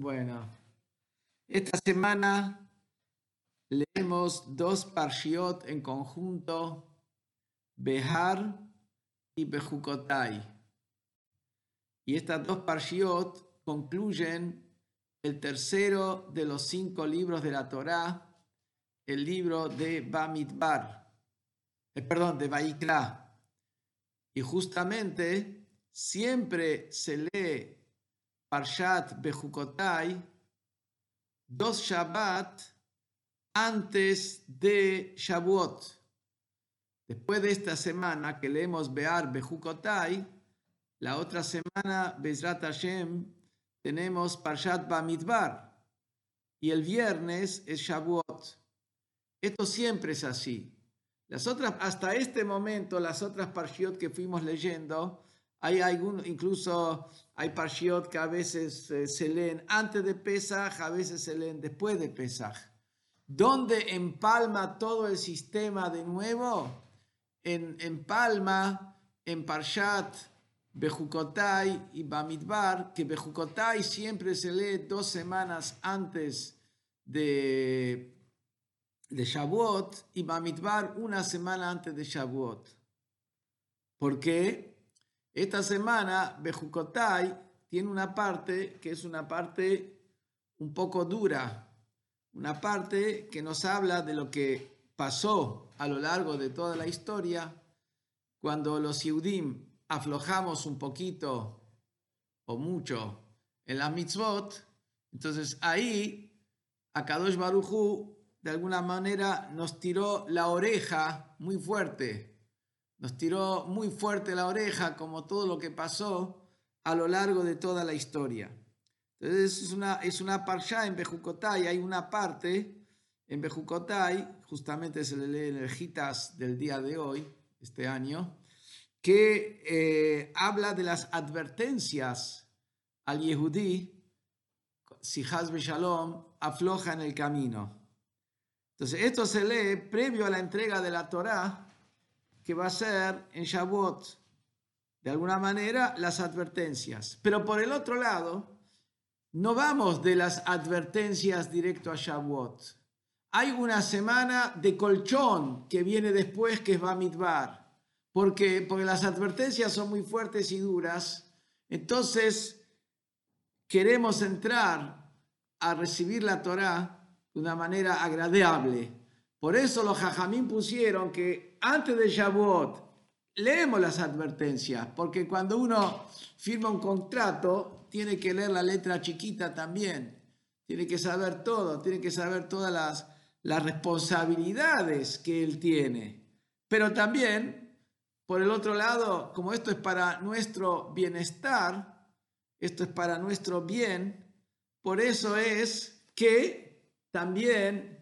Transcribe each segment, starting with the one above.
Bueno, esta semana leemos dos parshiot en conjunto, Behar y Bejukotai. Y estas dos parshiot concluyen el tercero de los cinco libros de la Torá, el libro de Bamidbar, eh, perdón, de Vaikra. Y justamente siempre se lee Parshat Bejukotai dos Shabbat antes de Shavuot. Después de esta semana que leemos Bear Bejukotai, la otra semana, Bezrat Hashem, tenemos Parshat Bamidbar. Y el viernes es Shavuot. Esto siempre es así. Las otras, hasta este momento, las otras Parshiot que fuimos leyendo, hay algún, incluso hay Parshiot que a veces eh, se leen antes de Pesach, a veces se leen después de Pesach. ¿Dónde empalma todo el sistema de nuevo? En, empalma en Parshat Bejukotai y Bamidbar, que Bejukotai siempre se lee dos semanas antes de, de Shavuot y Bamidbar una semana antes de Shavuot. ¿Por qué? Esta semana Bejukotai tiene una parte que es una parte un poco dura, una parte que nos habla de lo que pasó a lo largo de toda la historia, cuando los Yehudim aflojamos un poquito o mucho en la mitzvot, entonces ahí Akadosh Baruchu de alguna manera nos tiró la oreja muy fuerte, nos tiró muy fuerte la oreja como todo lo que pasó a lo largo de toda la historia. Entonces es una, es una parsha en Bejucotai, hay una parte en Bejucotai, justamente se le lee en el Gitas del día de hoy, este año, que eh, habla de las advertencias al Yehudí, si Hazbe Shalom afloja en el camino. Entonces, esto se lee previo a la entrega de la Torá, va a ser en Shavuot. De alguna manera, las advertencias. Pero por el otro lado, no vamos de las advertencias directo a Shavuot. Hay una semana de colchón que viene después, que es Bamidbar. ¿Por? Porque las advertencias son muy fuertes y duras. Entonces, queremos entrar a recibir la Torá de una manera agradable. Por eso los jajamín pusieron que antes de Shavuot leemos las advertencias, porque cuando uno firma un contrato, tiene que leer la letra chiquita también, tiene que saber todo, tiene que saber todas las, las responsabilidades que él tiene. Pero también, por el otro lado, como esto es para nuestro bienestar, esto es para nuestro bien, por eso es que también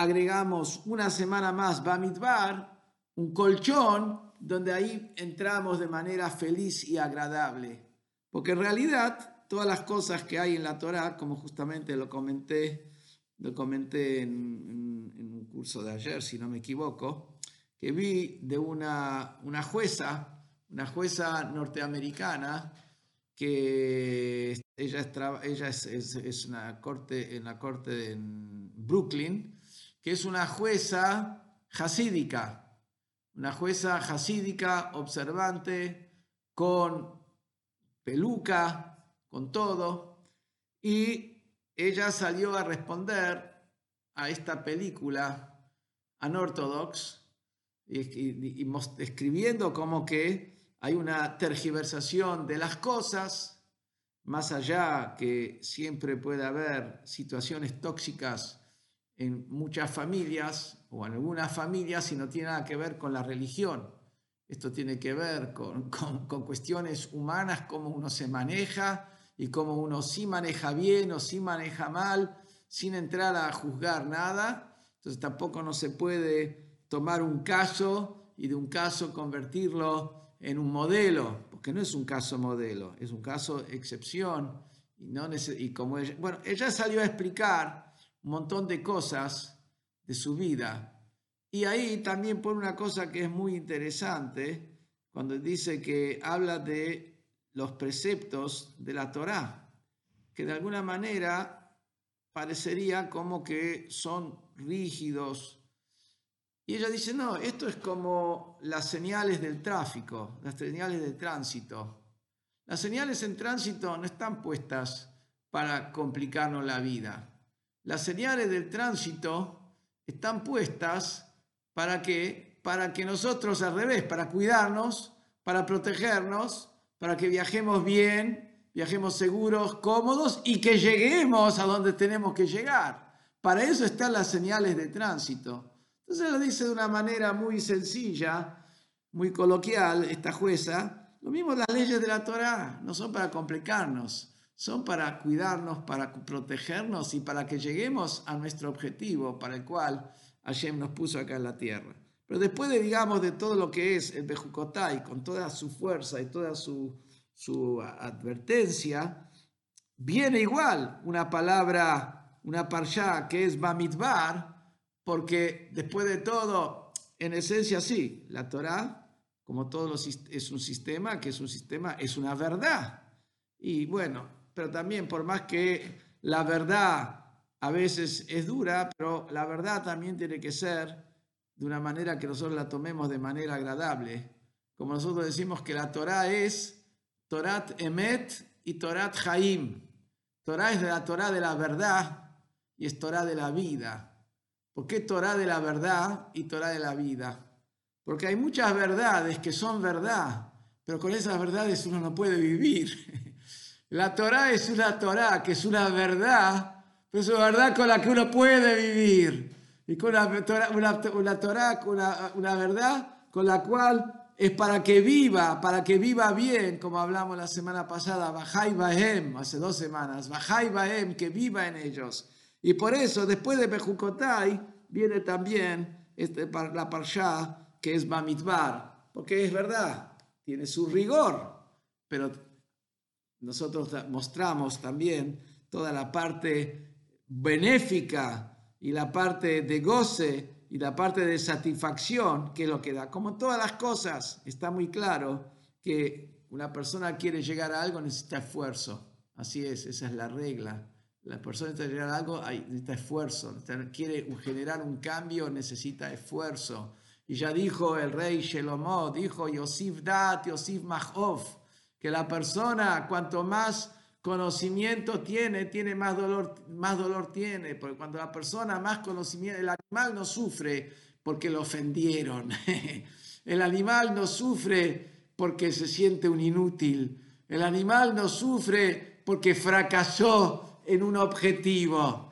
agregamos una semana más Bamidbar, un colchón donde ahí entramos de manera feliz y agradable. Porque en realidad todas las cosas que hay en la Torah, como justamente lo comenté, lo comenté en, un curso de ayer, si no me equivoco, que vi de una, una jueza, una jueza norteamericana, que ella, es, ella es, una corte, en la corte en Brooklyn, que es una jueza jasídica, una jueza jasídica, observante, con peluca, con todo, y ella salió a responder a esta película unorthodox, y, y, escribiendo como que hay una tergiversación de las cosas, más allá que siempre puede haber situaciones tóxicas en muchas familias o en algunas familias y no tiene nada que ver con la religión. Esto tiene que ver con, cuestiones humanas, cómo uno se maneja y cómo uno sí maneja bien o sí maneja mal, sin entrar a juzgar nada. Entonces tampoco no se puede tomar un caso y de un caso convertirlo en un modelo, porque no es un caso modelo, es un caso excepción. Y, no y como bueno, ella salió a explicar un montón de cosas de su vida. Y ahí también pone una cosa que es muy interesante, cuando dice que habla de los preceptos de la Torá. que de alguna manera parecería como que son rígidos. Y ella dice, no, esto es como las señales del tráfico, las señales del tránsito. Las señales en tránsito no están puestas para complicarnos la vida. Las señales del tránsito están puestas para que, para que nosotros al revés, para cuidarnos, para protegernos, para que viajemos bien, viajemos seguros, cómodos y que lleguemos a donde tenemos que llegar. Para eso están las señales de tránsito. Entonces lo dice de una manera muy sencilla, muy coloquial esta jueza, lo mismo las leyes de la Torah, no son para complicarnos, son para cuidarnos, para protegernos y para que lleguemos a nuestro objetivo para el cual Hashem nos puso acá en la tierra. Pero después de, digamos, de todo lo que es el Bejucotai, con toda su fuerza y toda su, su advertencia, viene igual una palabra, una parsha que es Bamidbar, porque después de todo, en esencia sí, la Torah como todo es un sistema que es un sistema, es una verdad. Y bueno, pero también por más que la verdad a veces es dura, pero la verdad también tiene que ser de una manera que nosotros la tomemos de manera agradable. Como nosotros decimos que la Torah es Torat Emet y Torat Haim. Torah es de la Torah de la verdad y es Torah de la vida. ¿Por qué Torah de la verdad y Torah de la vida? Porque hay muchas verdades que son verdad, pero con esas verdades uno no puede vivir. La Torah es una Torah, que es una verdad, pero es una verdad con la que uno puede vivir. Y con una Torah, una, una, una verdad con la cual es para que viva, para que viva bien, como hablamos la semana pasada, Bajai Bahem, hace dos semanas, Bajai Bahem, que viva en ellos. Y por eso, después de Bejucotai, viene también este, la Parshá que es Bamidbar, porque es verdad, tiene su rigor, pero nosotros mostramos también toda la parte benéfica y la parte de goce y la parte de satisfacción que es lo que da. Como todas las cosas, está muy claro que una persona quiere llegar a algo necesita esfuerzo. Así es, esa es la regla. La persona necesita llegar a algo necesita esfuerzo. Quiere generar un cambio necesita esfuerzo. Y ya dijo el rey Shelomo, dijo Yosif Dat, Yosif Mahov, que la persona cuanto más conocimiento tiene, tiene más dolor, más dolor tiene, porque cuando la persona más conocimiento, el animal no sufre porque lo ofendieron, el animal no sufre porque se siente un inútil, el animal no sufre porque fracasó en un objetivo.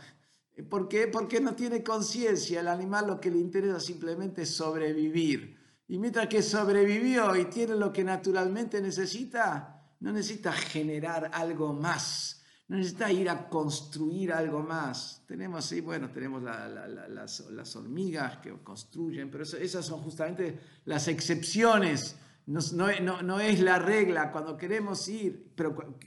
¿Por qué? Porque no tiene conciencia. El animal lo que le interesa simplemente es sobrevivir. Y mientras que sobrevivió y tiene lo que naturalmente necesita, no necesita generar algo más. No necesita ir a construir algo más. Tenemos, sí, bueno, tenemos las, hormigas que construyen, pero esas son justamente las excepciones. No, no, es la regla. Cuando queremos ir, pero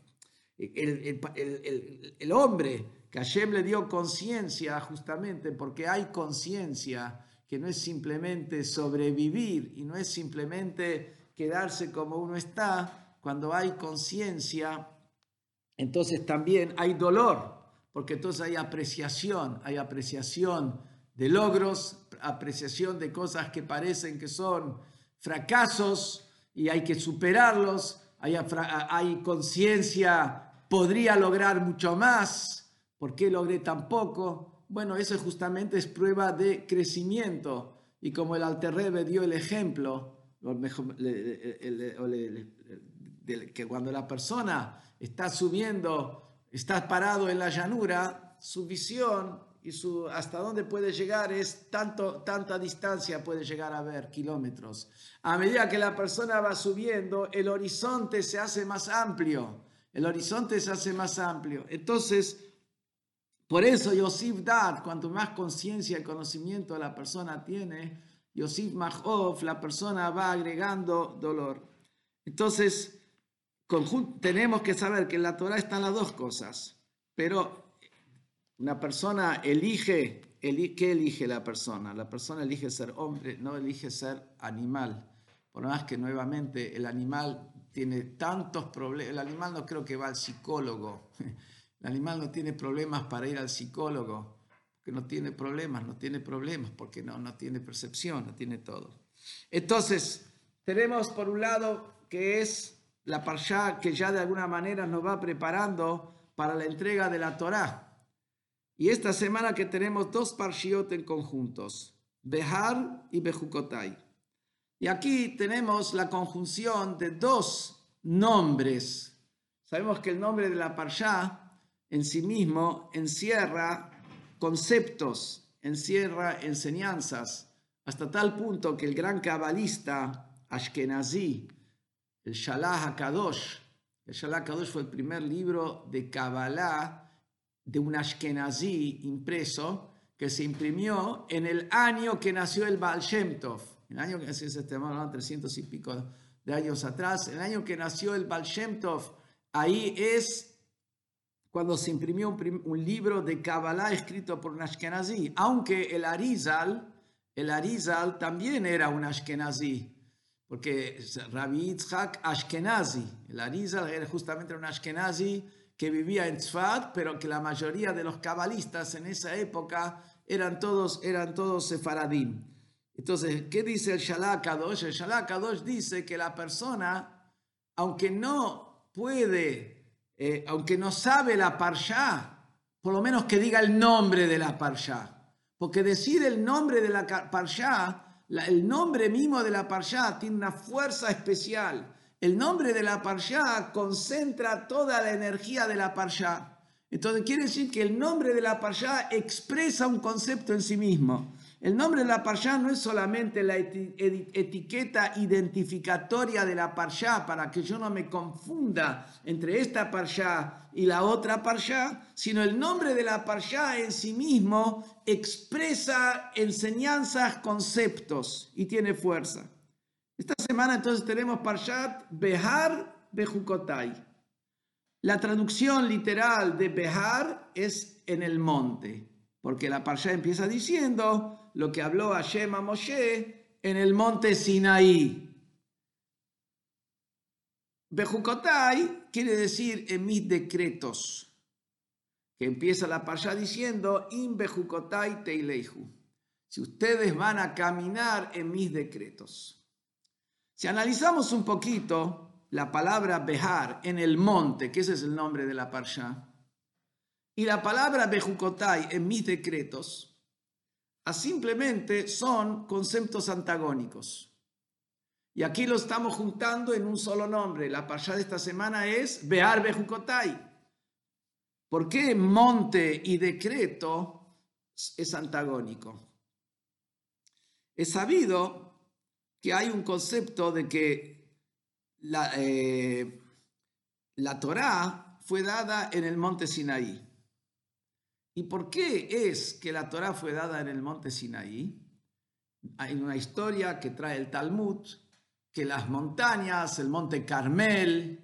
el, el, el hombre que Hashem le dio conciencia justamente porque hay conciencia que no es simplemente sobrevivir y no es simplemente quedarse como uno está, cuando hay conciencia, entonces también hay dolor, porque entonces hay apreciación, hay apreciación de logros, apreciación de cosas que parecen que son fracasos y hay que superarlos, hay, conciencia, podría lograr mucho más, ¿Por qué logré tan poco? Bueno, eso justamente es prueba de crecimiento. Y como el Alterrebe dio el ejemplo, que cuando la persona está subiendo, está parado en la llanura, su visión y su hasta dónde puede llegar es tanto, tanta distancia puede llegar a ver, kilómetros. A medida que la persona va subiendo, el horizonte se hace más amplio. El horizonte se hace más amplio. Entonces, por eso Yosif Dad, cuanto más conciencia y conocimiento la persona tiene, Yosif Mahov, la persona va agregando dolor. Entonces, tenemos que saber que en la Torah están las dos cosas, pero una persona elige, ¿qué elige la persona? La persona elige ser hombre, no elige ser animal. Por más que nuevamente el animal tiene tantos problemas, el animal no creo que va al psicólogo El animal no tiene problemas para ir al psicólogo, porque no tiene problemas, no tiene problemas, porque no, no tiene percepción, no tiene todo. Entonces, tenemos por un lado que es la parsha que ya de alguna manera nos va preparando para la entrega de la Torá. Y esta semana que tenemos dos parshiot en conjuntos, Behar y Bejukotai. Y aquí tenemos la conjunción de dos nombres. Sabemos que el nombre de la parsha en sí mismo encierra conceptos, encierra enseñanzas, hasta tal punto que el gran cabalista Ashkenazi, el Shalah HaKadosh, el Shalah HaKadosh fue el primer libro de Kabbalah de un Ashkenazi impreso que se imprimió en el año que nació el Baal Shem el año que nació, este 300 y pico de años atrás, el año que nació el Baal Shem ahí es cuando se imprimió un, libro de Kabbalah escrito por un Ashkenazi, aunque el Arizal, el Arizal también era un Ashkenazi, porque Rabbi Yitzhak Ashkenazi, el Arizal era justamente un Ashkenazi que vivía en Tzfat, pero que la mayoría de los cabalistas en esa época eran todos, eran todos sefaradim. Entonces, ¿qué dice el Shalak Kadosh? El Shalak Kadosh dice que la persona, aunque no puede eh, aunque no sabe la parsha, por lo menos que diga el nombre de la parsha. Porque decir el nombre de la parsha, el nombre mismo de la parsha tiene una fuerza especial. El nombre de la parsha concentra toda la energía de la parsha. Entonces quiere decir que el nombre de la parsha expresa un concepto en sí mismo. El nombre de la parsha no es solamente la etiqueta identificatoria de la parsha para que yo no me confunda entre esta parsha y la otra parsha, sino el nombre de la parsha en sí mismo expresa enseñanzas, conceptos y tiene fuerza. Esta semana entonces tenemos parshat Behar Bejukotai. La traducción literal de Behar es en el monte, porque la parsha empieza diciendo lo que habló Hashem a Moshe en el monte Sinaí. Bejukotai quiere decir en mis decretos, que empieza la parsha diciendo, In Bejukotai Teileihu. Si ustedes van a caminar en mis decretos. Si analizamos un poquito la palabra Behar en el monte, que ese es el nombre de la parsha, y la palabra Bejukotai en mis decretos, simplemente son conceptos antagónicos. Y aquí lo estamos juntando en un solo nombre. La pasada de esta semana es Bear Bejukotai. ¿Por qué monte y decreto es antagónico? Es sabido que hay un concepto de que la, eh, la Torá fue dada en el monte Sinaí. ¿Y por qué es que la Torá fue dada en el monte Sinaí? Hay una historia que trae el Talmud, que las montañas, el monte Carmel,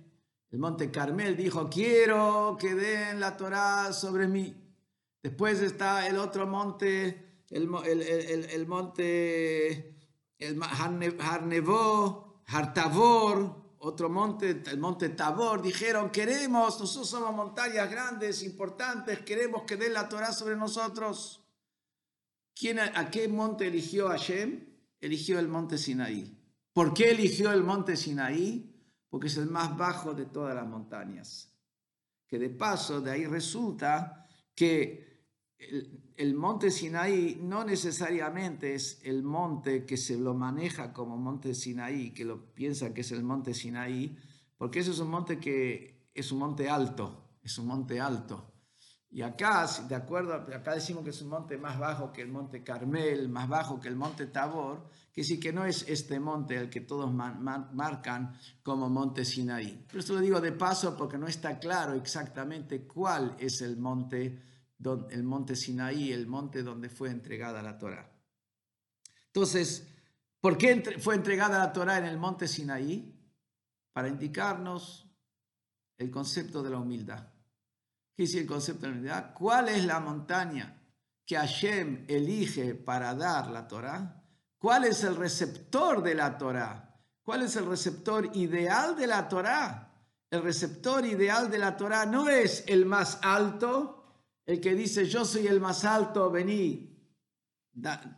el monte Carmel dijo, quiero que den la Torá sobre mí. Después está el otro monte, el, el monte el Harnevó, Hartavor, otro monte, el monte Tabor, dijeron, queremos, nosotros somos montañas grandes, importantes, queremos que den la Torah sobre nosotros. ¿Quién, ¿A qué monte eligió Hashem? Eligió el monte Sinaí. ¿Por qué eligió el monte Sinaí? Porque es el más bajo de todas las montañas. Que de paso, de ahí resulta que monte Sinaí no necesariamente es el monte que se lo maneja como monte Sinaí, que lo piensa que es el monte Sinaí, porque eso es un monte que es un monte alto, es un monte alto. Y acá, de acuerdo, acá decimos que es un monte más bajo que el monte Carmel, más bajo que el monte Tabor, que sí que no es este monte el que todos marcan como monte Sinaí. Pero esto lo digo de paso porque no está claro exactamente cuál es el monte el monte Sinaí, el monte donde fue entregada la Torah. Entonces, ¿por qué fue entregada la Torah en el monte Sinaí? Para indicarnos el concepto de la humildad. ¿Qué es el concepto de la humildad? ¿Cuál es la montaña que Hashem elige para dar la Torah? ¿Cuál es el receptor de la Torah? ¿Cuál es el receptor ideal de la Torah? el receptor ideal de la Torah no es el más alto, el que dice yo soy el más alto, vení,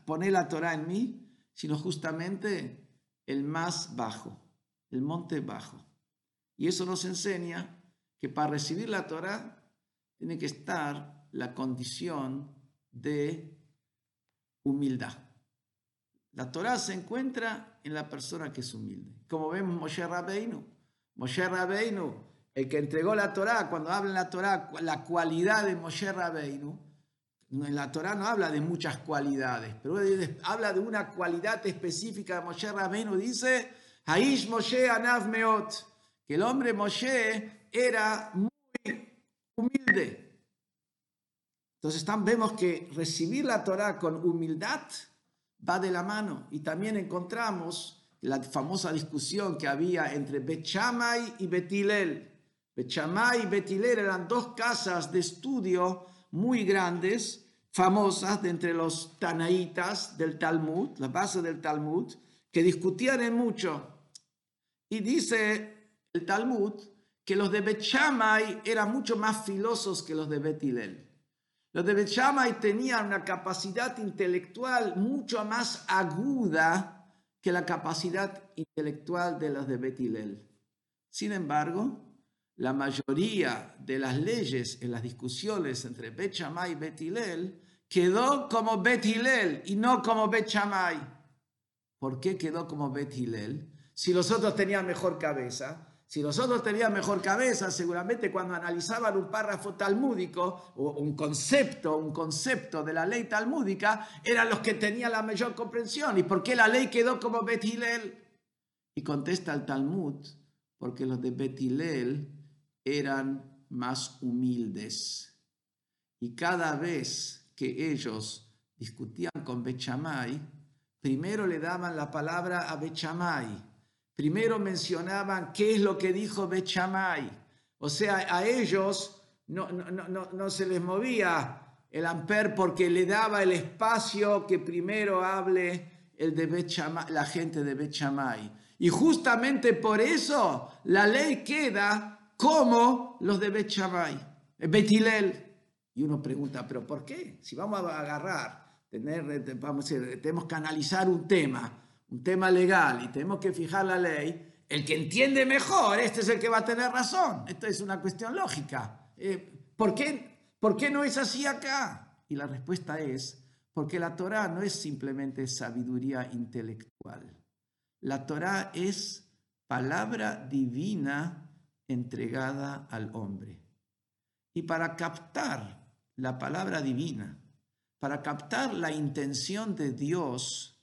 poné la Torah en mí, sino justamente el más bajo, el monte bajo. Y eso nos enseña que para recibir la Torah tiene que estar la condición de humildad. La Torah se encuentra en la persona que es humilde. Como vemos Moshe Rabbeinu. Moshe Rabbeinu, el que entregó la Torah, cuando habla en la Torah la cualidad de Moshe Rabbeinu, en la Torah no habla de muchas cualidades, pero habla de una cualidad específica de Moshe Rabbeinu. Dice, Haish Moshe Anav Meot, que el hombre Moshe era muy humilde. Entonces vemos que recibir la Torah con humildad va de la mano. Y también encontramos la famosa discusión que había entre Bet y Betilel. Bet y Betilel eran dos casas de estudio muy grandes, famosas de entre los tanaitas del Talmud, la base del Talmud, que discutían mucho. Y dice el Talmud que los de Bet eran mucho más filosos que los de Betilel. Los de Bechamay tenían una capacidad intelectual mucho más aguda que la capacidad intelectual de los de Betilel. Sin embargo, la mayoría de las leyes en las discusiones entre Bechamay y Betilel quedó como Betilel y no como Bechamay. ¿Por qué quedó como Betilel? Si los otros tenían mejor cabeza, si nosotros teníamos mejor cabeza, seguramente cuando analizaban un párrafo talmúdico o un concepto, un concepto de la ley talmúdica, eran los que tenían la mayor comprensión. ¿Y por qué la ley quedó como Betilel? Y contesta el Talmud, porque los de Betilel eran más humildes. Y cada vez que ellos discutían con Bechamay, primero le daban la palabra a Bechamay Primero mencionaban qué es lo que dijo Bechamay. O sea, a ellos no, no, se les movía el amper porque le daba el espacio que primero hable el de la gente de Bechamay. Y justamente por eso la ley queda como los de Bechamay, Betilel. Y uno pregunta, ¿pero por qué? Si vamos a agarrar, tener, vamos a decir, tenemos que analizar un tema un tema legal y tenemos que fijar la ley, el que entiende mejor, este es el que va a tener razón. Esto es una cuestión lógica. Eh, ¿por, qué, ¿Por qué no es así acá? Y la respuesta es, porque la Torah no es simplemente sabiduría intelectual. La Torah es palabra divina entregada al hombre. Y para captar la palabra divina, para captar la intención de Dios,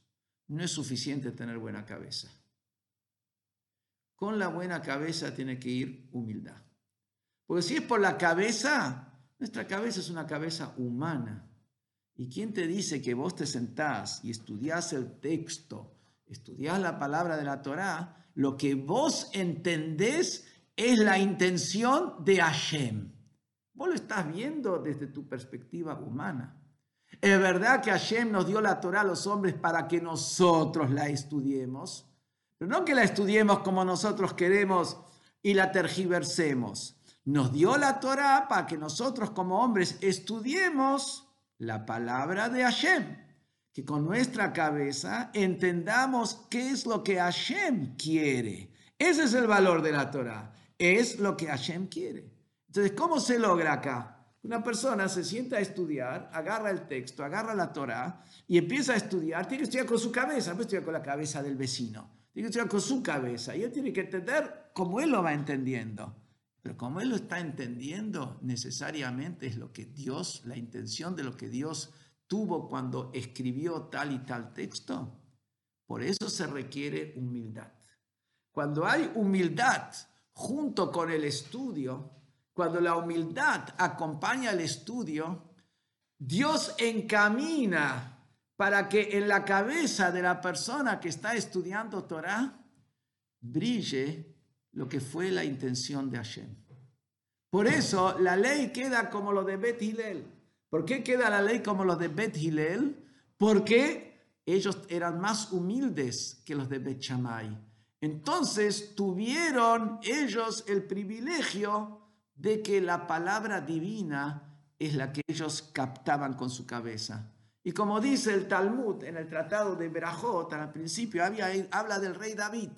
no es suficiente tener buena cabeza. Con la buena cabeza tiene que ir humildad. Porque si es por la cabeza, nuestra cabeza es una cabeza humana. ¿Y quién te dice que vos te sentás y estudiás el texto, estudiás la palabra de la Torá, lo que vos entendés es la intención de Hashem? Vos lo estás viendo desde tu perspectiva humana. Es verdad que Hashem nos dio la Torah a los hombres para que nosotros la estudiemos, pero no que la estudiemos como nosotros queremos y la tergiversemos. Nos dio la Torah para que nosotros como hombres estudiemos la palabra de Hashem, que con nuestra cabeza entendamos qué es lo que Hashem quiere. Ese es el valor de la Torah, es lo que Hashem quiere. Entonces, ¿cómo se logra acá? Una persona se sienta a estudiar, agarra el texto, agarra la Torah y empieza a estudiar. Tiene que estudiar con su cabeza, no estudiar con la cabeza del vecino. Tiene que estudiar con su cabeza y él tiene que entender como él lo va entendiendo. Pero como él lo está entendiendo, necesariamente es lo que Dios, la intención de lo que Dios tuvo cuando escribió tal y tal texto. Por eso se requiere humildad. Cuando hay humildad junto con el estudio, cuando la humildad acompaña el estudio, Dios encamina para que en la cabeza de la persona que está estudiando Torah brille lo que fue la intención de Hashem. Por eso la ley queda como lo de Bet Hillel. ¿Por qué queda la ley como lo de Bet Hillel? Porque ellos eran más humildes que los de Bet Shammai. Entonces tuvieron ellos el privilegio de que la palabra divina es la que ellos captaban con su cabeza. Y como dice el Talmud en el Tratado de Berajot, al principio habla del rey David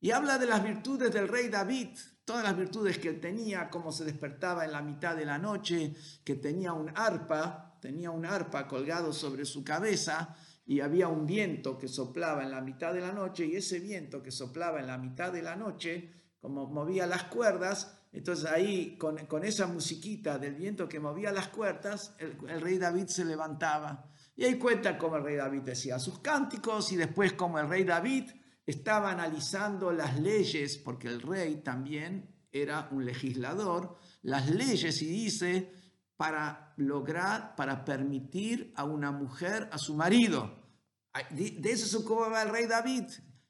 y habla de las virtudes del rey David, todas las virtudes que tenía, cómo se despertaba en la mitad de la noche, que tenía un arpa, tenía un arpa colgado sobre su cabeza y había un viento que soplaba en la mitad de la noche y ese viento que soplaba en la mitad de la noche, como movía las cuerdas, entonces ahí con, esa musiquita del viento que movía las cuerdas, el, rey David se levantaba. Y ahí cuenta cómo el rey David decía sus cánticos y después cómo el rey David estaba analizando las leyes, porque el rey también era un legislador, las leyes y dice, para lograr, para permitir a una mujer a su marido. De eso se ocupaba el rey David.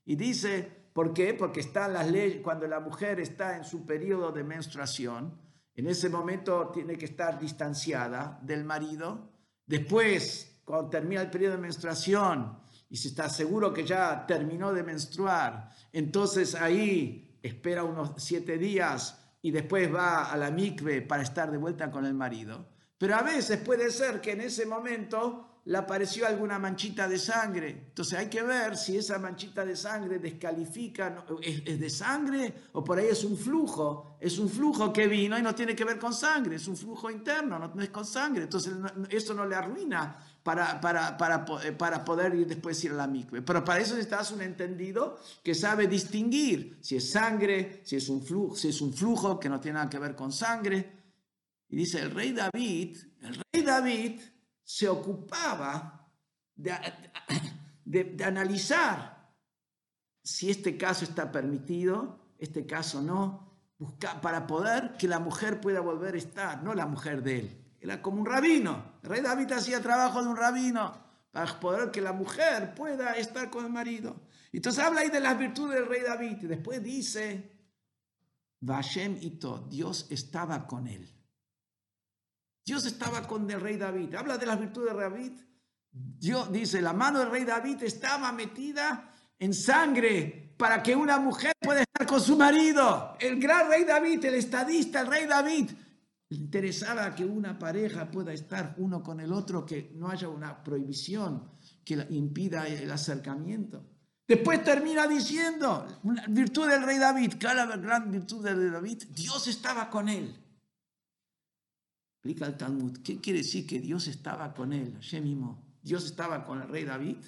Y dice, ¿por qué? Porque están las leyes, cuando la mujer está en su periodo de menstruación, en ese momento tiene que estar distanciada del marido. Después, cuando termina el periodo de menstruación y se está seguro que ya terminó de menstruar, entonces ahí espera unos siete días y después va a la mikve para estar de vuelta con el marido. Pero a veces puede ser que en ese momento le apareció alguna manchita de sangre. Entonces hay que ver si esa manchita de sangre descalifica, es, de sangre o por ahí es un flujo. Es un flujo que vino y no tiene que ver con sangre, es un flujo interno, no es con sangre. Entonces eso no le arruina para, para, para, eh, para poder ir después ir a la mikve. Pero para eso necesitas un entendido que sabe distinguir si es sangre, si es un flujo, si es un flujo que no tiene nada que ver con sangre. Y dice el rey David, el rey David se ocupaba de, de, analizar si este caso está permitido, este caso no, para poder que la mujer pueda volver a estar, no la mujer de él, era como un rabino. El rey David hacía trabajo de un rabino para poder que la mujer pueda estar con el marido. Entonces habla ahí de las virtudes del rey David y después dice, Vashem Ito, Dios estaba con él. Dios estaba con el rey David. Habla de las virtudes de David. Dios dice, la mano del rey David estaba metida en sangre para que una mujer pueda estar con su marido. El gran rey David, el estadista, el rey David, interesaba que una pareja pueda estar uno con el otro, que no haya una prohibición que impida el acercamiento. Después termina diciendo, una virtud del rey David, cada gran virtud del rey David, Dios estaba con él. Explica el Talmud, ¿qué quiere decir que Dios estaba con él? mismo, Dios estaba con el rey David.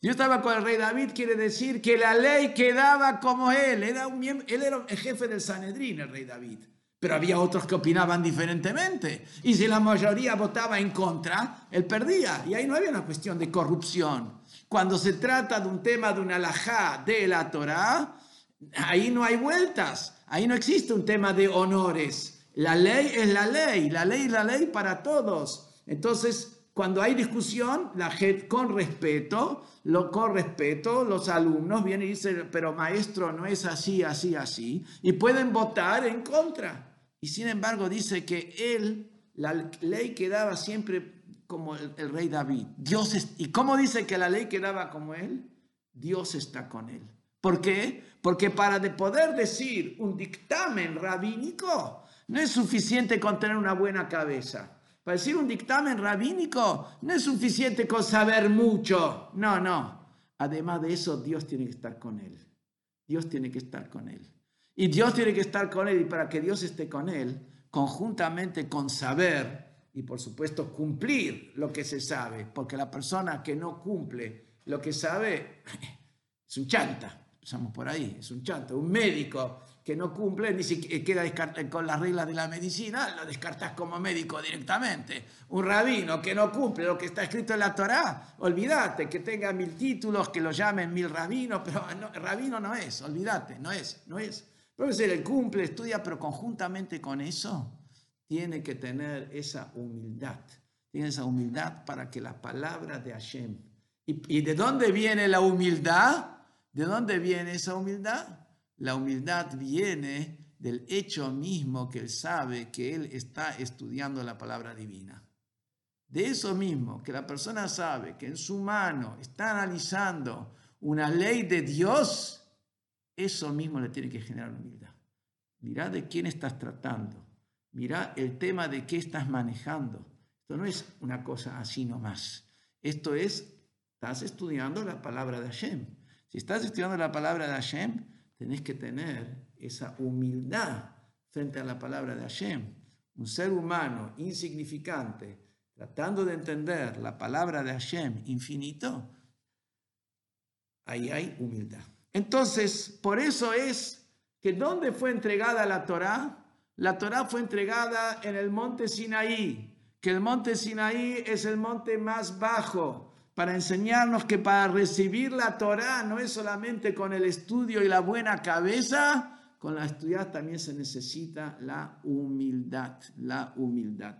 Dios estaba con el rey David, quiere decir que la ley quedaba como él. Era un, él era el jefe del Sanedrín, el rey David pero había otros que opinaban diferentemente. Y si la mayoría votaba en contra, él perdía. Y ahí no había una cuestión de corrupción. Cuando se trata de un tema de una alajá de la Torá, ahí no hay vueltas. Ahí no existe un tema de honores. La ley es la ley, la ley es la ley para todos. Entonces, cuando hay discusión, la gente con respeto, lo, con respeto, los alumnos vienen y dicen, pero maestro, no es así, así, así, y pueden votar en contra. Y sin embargo dice que él, la ley quedaba siempre como el, rey David. Dios ¿Y cómo dice que la ley quedaba como él? Dios está con él. ¿Por qué? Porque para de poder decir un dictamen rabínico, no es suficiente con tener una buena cabeza. Para decir un dictamen rabínico, no es suficiente con saber mucho. No, no. Además de eso, Dios tiene que estar con él. Dios tiene que estar con él. Y Dios tiene que estar con él y para que Dios esté con él, conjuntamente con saber y por supuesto cumplir lo que se sabe, porque la persona que no cumple lo que sabe es un chanta, empezamos por ahí, es un chanta, un médico que no cumple, ni siquiera queda con las reglas de la medicina, lo descartas como médico directamente. Un rabino que no cumple lo que está escrito en la Torá, olvídate, que tenga mil títulos, que lo llamen mil rabinos, pero rabino no es, olvídate, no es, no es. Puede ser el cumple, estudia, pero conjuntamente con eso tiene que tener esa humildad. Tiene esa humildad para que la palabra de Hashem. ¿Y, de dónde viene la humildad? ¿De dónde viene esa humildad? La humildad viene del hecho mismo que él sabe que él está estudiando la palabra divina. De eso mismo, que la persona sabe que en su mano está analizando una ley de Dios, eso mismo le tiene que generar humildad. Mira de quién estás tratando. Mira el tema de qué estás manejando. Esto no es una cosa así nomás. Esto es, estás estudiando la palabra de Hashem. Si estás estudiando la palabra de Hashem, tenés que tener esa humildad frente a la palabra de Hashem. Un ser humano insignificante, tratando de entender la palabra de Hashem infinito, ahí hay humildad. Entonces, por eso es que ¿dónde fue entregada la Torá? La Torá fue entregada en el monte Sinaí, que el monte Sinaí es el monte más bajo, para enseñarnos que para recibir la Torá no es solamente con el estudio y la buena cabeza, con la estudiar también se necesita la humildad, la humildad.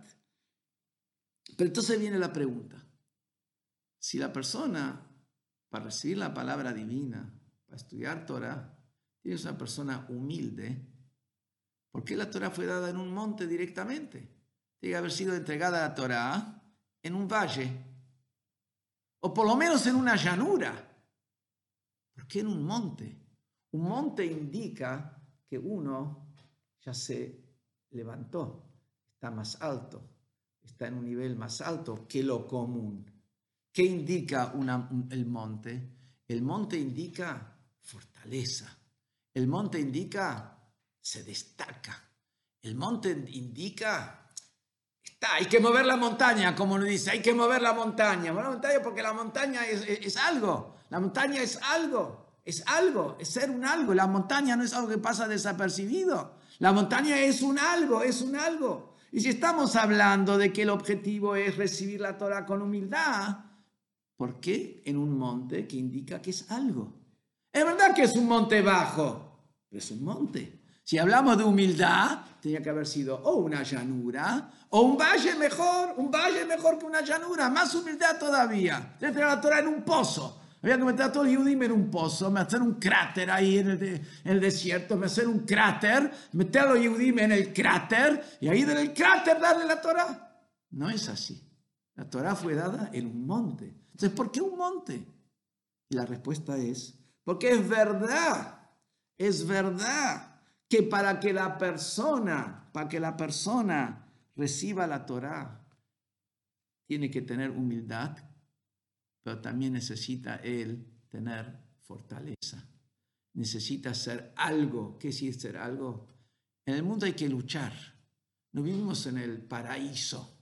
Pero entonces viene la pregunta, si la persona, para recibir la palabra divina, para estudiar Torah, es una persona humilde, ¿por qué la Torah fue dada en un monte directamente? Tiene que haber sido entregada la Torah en un valle, o por lo menos en una llanura. ¿Por qué en un monte? Un monte indica que uno ya se levantó, está más alto, está en un nivel más alto que lo común. ¿Qué indica el monte? El monte indica fortaleza. El monte indica se destaca. El monte indica hay que mover la montaña, como nos dice, hay que mover la montaña. Mover la montaña porque la montaña es, algo, la montaña es algo, es algo, es ser un algo. La montaña no es algo que pasa desapercibido. La montaña es un algo, es un algo. Y si estamos hablando de que el objetivo es recibir la Torah con humildad, ¿por qué en un monte que indica que es algo? Es verdad que es un monte bajo, pero es un monte. Si hablamos de humildad, tenía que haber sido o una llanura o un valle mejor, un valle mejor que una llanura, más humildad todavía. Tener la Torah en un pozo. Había que meter a todos los en un pozo, hacer un cráter ahí en el, desierto, hacer un cráter, meter a los en el cráter y ahí del cráter darle la Torah. No es así. La Torah fue dada en un monte. Entonces, ¿por qué un monte? Y la respuesta es, porque es verdad, es verdad que para que la persona, para que la persona reciba la Torah, tiene que tener humildad, pero también necesita él tener fortaleza. Necesita ser algo. ¿Qué es ser algo? En el mundo hay que luchar. No vivimos en el paraíso.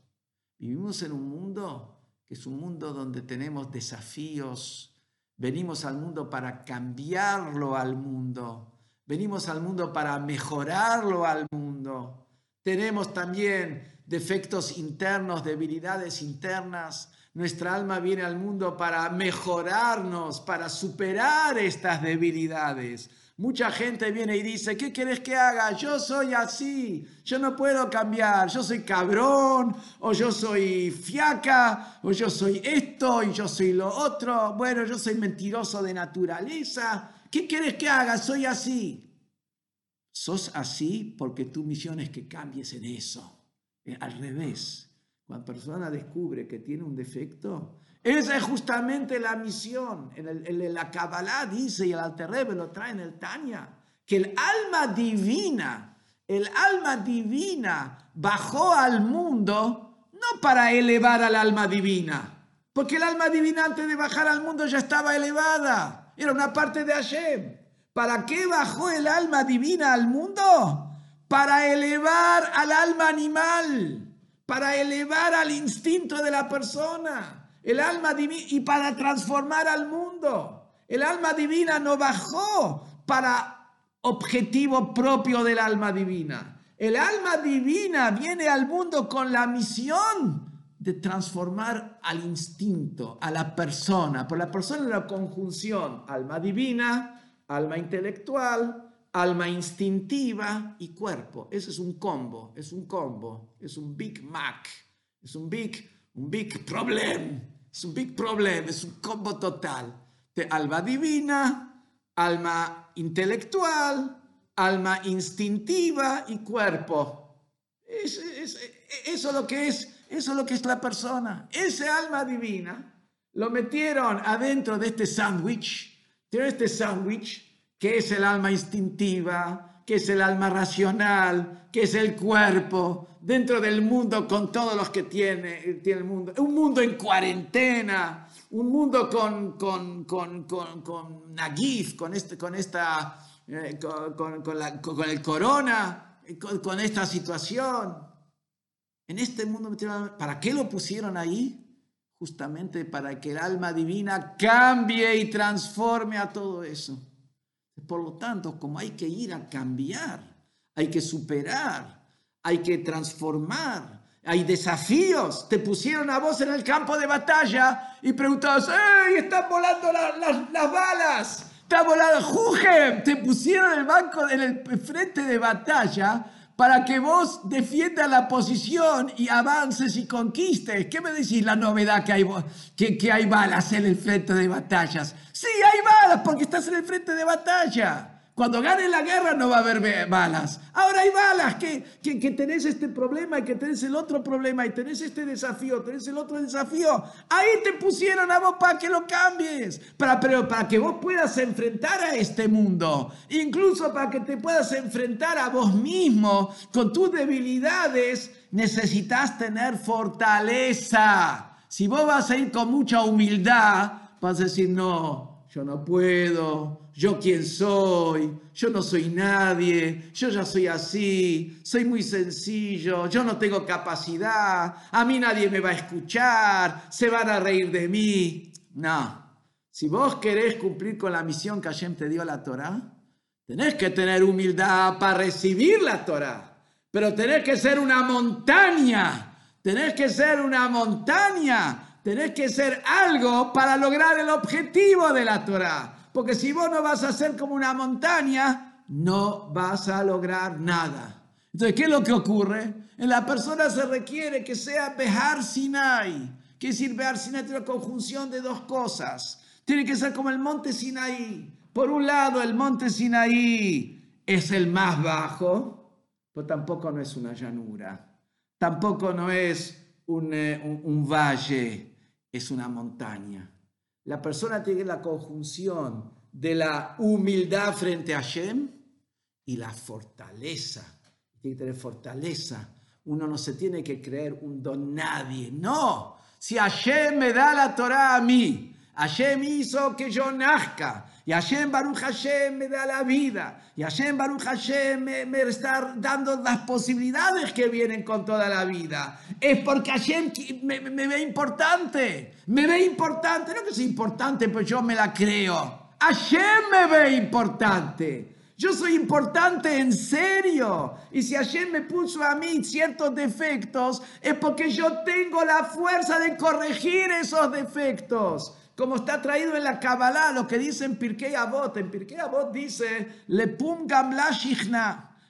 Vivimos en un mundo que es un mundo donde tenemos desafíos. Venimos al mundo para cambiarlo al mundo Venimos al mundo para mejorarlo al mundo. Tenemos también defectos internos, debilidades internas. Nuestra alma viene al mundo para mejorarnos, para superar estas debilidades. Mucha gente viene y dice, ¿qué quieres que haga? Yo soy así, yo no puedo cambiar, yo soy cabrón, o yo soy fiaca, o yo soy esto y yo soy lo otro. Bueno, yo soy mentiroso de naturaleza. ¿Qué quieres que haga? Soy así. Sos así porque tu misión es que cambies en eso. Eh, al revés, cuando persona descubre que tiene un defecto, esa es justamente la misión. En, el, la Kabbalah dice, y el Alterrebe lo trae en el Tanya, que el alma divina, el alma divina bajó al mundo no para elevar al alma divina, porque el alma divina antes de bajar al mundo ya estaba elevada era una parte de Hashem. ¿Para qué bajó el alma divina al mundo? Para elevar al alma animal, para elevar al instinto de la persona, el alma divina y para transformar al mundo. El alma divina no bajó para objetivo propio del alma divina. El alma divina viene al mundo con la misión de transformar al instinto, a la persona. Por la persona es la conjunción alma divina, alma intelectual, alma instintiva y cuerpo. Ese es un combo, es un combo, es un Big Mac, es un big, un big problem, es un big problem, es un combo total de alma divina, alma intelectual, alma instintiva y cuerpo. eso es lo que es eso es lo que es la persona. Ese alma divina lo metieron adentro de este sándwich, de este sándwich ¿Qué es el alma instintiva? ¿Qué es el alma racional? ¿Qué es el cuerpo? Dentro del mundo con todos los que tiene, el mundo. Un mundo en cuarentena, un mundo con, con, con, con, con Nagif, con, este, con, esta, eh, con, con, la, con, el corona, con, esta situación. En este mundo, ¿para qué lo pusieron ahí? Justamente para que el alma divina cambie y transforme a todo eso. Por lo tanto, como hay que ir a cambiar, hay que superar, hay que transformar, hay desafíos. Te pusieron a vos en el campo de batalla y preguntabas, ¡Ey, están volando las balas! ¡Está volando Juge! Te pusieron en el banco, en el frente de batalla para que vos defiendas la posición y avances y conquistes. ¿Qué me decís la novedad que hay, que, que hay balas en el frente de batallas? Sí, hay balas porque estás en el frente de batalla. Cuando gane la guerra no va a haber balas. Ahora hay balas, que, que, tenés este problema y que tenés el otro problema y tenés este desafío, tenés el otro desafío. Ahí te pusieron a vos para que lo cambies, para, pero para que vos puedas enfrentar a este mundo, incluso para que te puedas enfrentar a vos mismo con tus debilidades, necesitas tener fortaleza. Si vos vas a ir con mucha humildad, vas a decir, no, yo no puedo, yo quién soy, yo no soy nadie, yo ya soy así, soy muy sencillo, yo no tengo capacidad, a mí nadie me va a escuchar, se van a reír de mí. No, si vos querés cumplir con la misión que Hashem te dio la Torah, tenés que tener humildad para recibir la Torah, pero tenés que ser una montaña, tenés que ser una montaña, tenés que ser algo para lograr el objetivo de la Torah. Porque si vos no vas a ser como una montaña, no vas a lograr nada. Entonces, ¿qué es lo que ocurre? En la persona se requiere que sea Behar Sinai. ¿Qué decir Behar Sinai? Tiene una conjunción de dos cosas. Tiene que ser como el monte Sinaí. Por un lado, el monte Sinaí es el más bajo, pero tampoco no es una llanura. Tampoco no es un, eh, un valle, es una montaña. La persona tiene la conjunción de la humildad frente a Hashem y la fortaleza. Tiene que tener fortaleza. Uno no se tiene que creer un don nadie. No. Si Hashem me da la Torah a mí, Hashem hizo que yo nazca. Y Hashem Baruch Hashem me da la vida. Y Hashem Baruch Hashem me, está dando las posibilidades que vienen con toda la vida. Es porque Hashem me, ve importante. Me ve importante. No que sea importante, pero yo me la creo. Hashem me ve importante. Yo soy importante en serio. Y si Hashem me puso a mí ciertos defectos, es porque yo tengo la fuerza de corregir esos defectos como está traído en la Kabbalah, lo que dice en Pirkei Avot. En Pirkei Avot dice, Lepum Gamla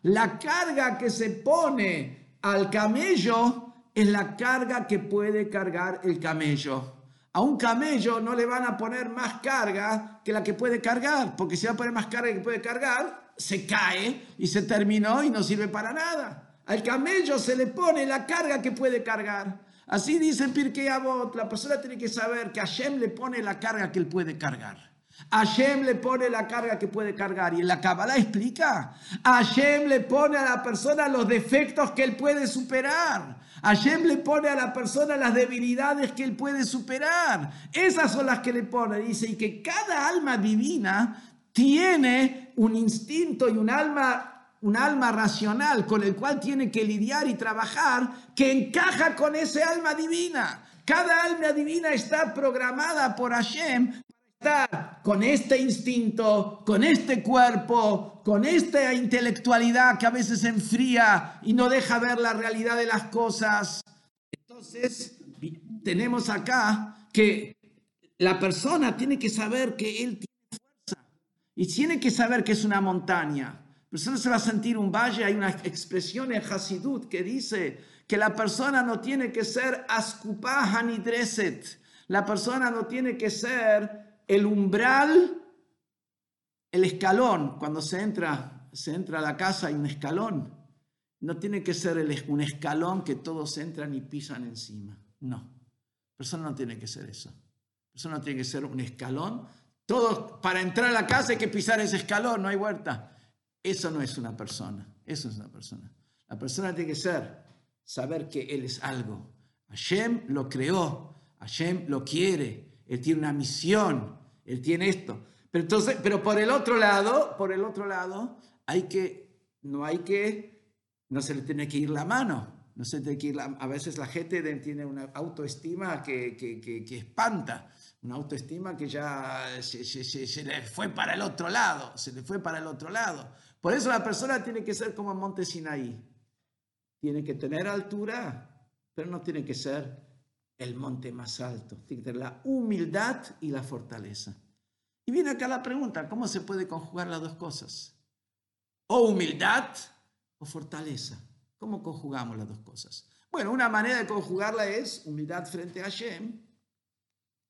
la carga que se pone al camello es la carga que puede cargar el camello. A un camello no le van a poner más carga que la que puede cargar, porque si va a poner más carga que puede cargar, se cae y se terminó y no sirve para nada. Al camello se le pone la carga que puede cargar. Así dice Pirkei Avot, la persona tiene que saber que Hashem le pone la carga que él puede cargar. Hashem le pone la carga que puede cargar. Y en la Kabbalah explica, Hashem le pone a la persona los defectos que él puede superar. Hashem le pone a la persona las debilidades que él puede superar. Esas son las que le pone. Dice, y que cada alma divina tiene un instinto y un alma un alma racional con el cual tiene que lidiar y trabajar que encaja con ese alma divina. Cada alma divina está programada por Hashem para estar con este instinto, con este cuerpo, con esta intelectualidad que a veces enfría y no deja ver la realidad de las cosas. Entonces, tenemos acá que la persona tiene que saber que él tiene fuerza y tiene que saber que es una montaña persona se va a sentir un valle. Hay una expresión en Hasidut que dice que la persona no tiene que ser askupah hanidreset. La persona no tiene que ser el umbral, el escalón. Cuando se entra, se entra a la casa hay un escalón. No tiene que ser un escalón que todos entran y pisan encima. No. La persona no tiene que ser eso. La persona no tiene que ser un escalón Todos, para entrar a la casa hay que pisar ese escalón, no hay vuelta. Eso no es una persona, eso es una persona. La persona tiene que ser, saber que Él es algo. Hashem lo creó, Hashem lo quiere, Él tiene una misión, Él tiene esto. Pero, entonces, pero por el otro lado, por el otro lado, hay que, no hay que, no se le tiene que ir la mano. No se tiene que ir a veces la gente tiene una autoestima que, que, que, espanta, una autoestima que ya se, se, se, le fue para el otro lado, se le fue para el otro lado. Por eso la persona tiene que ser como Monte Sinaí. Tiene que tener altura, pero no tiene que ser el monte más alto. Tiene que tener la humildad y la fortaleza. Y viene acá la pregunta, ¿cómo se puede conjugar las dos cosas? O humildad o fortaleza. ¿Cómo conjugamos las dos cosas? Bueno, una manera de conjugarla es humildad frente a Hashem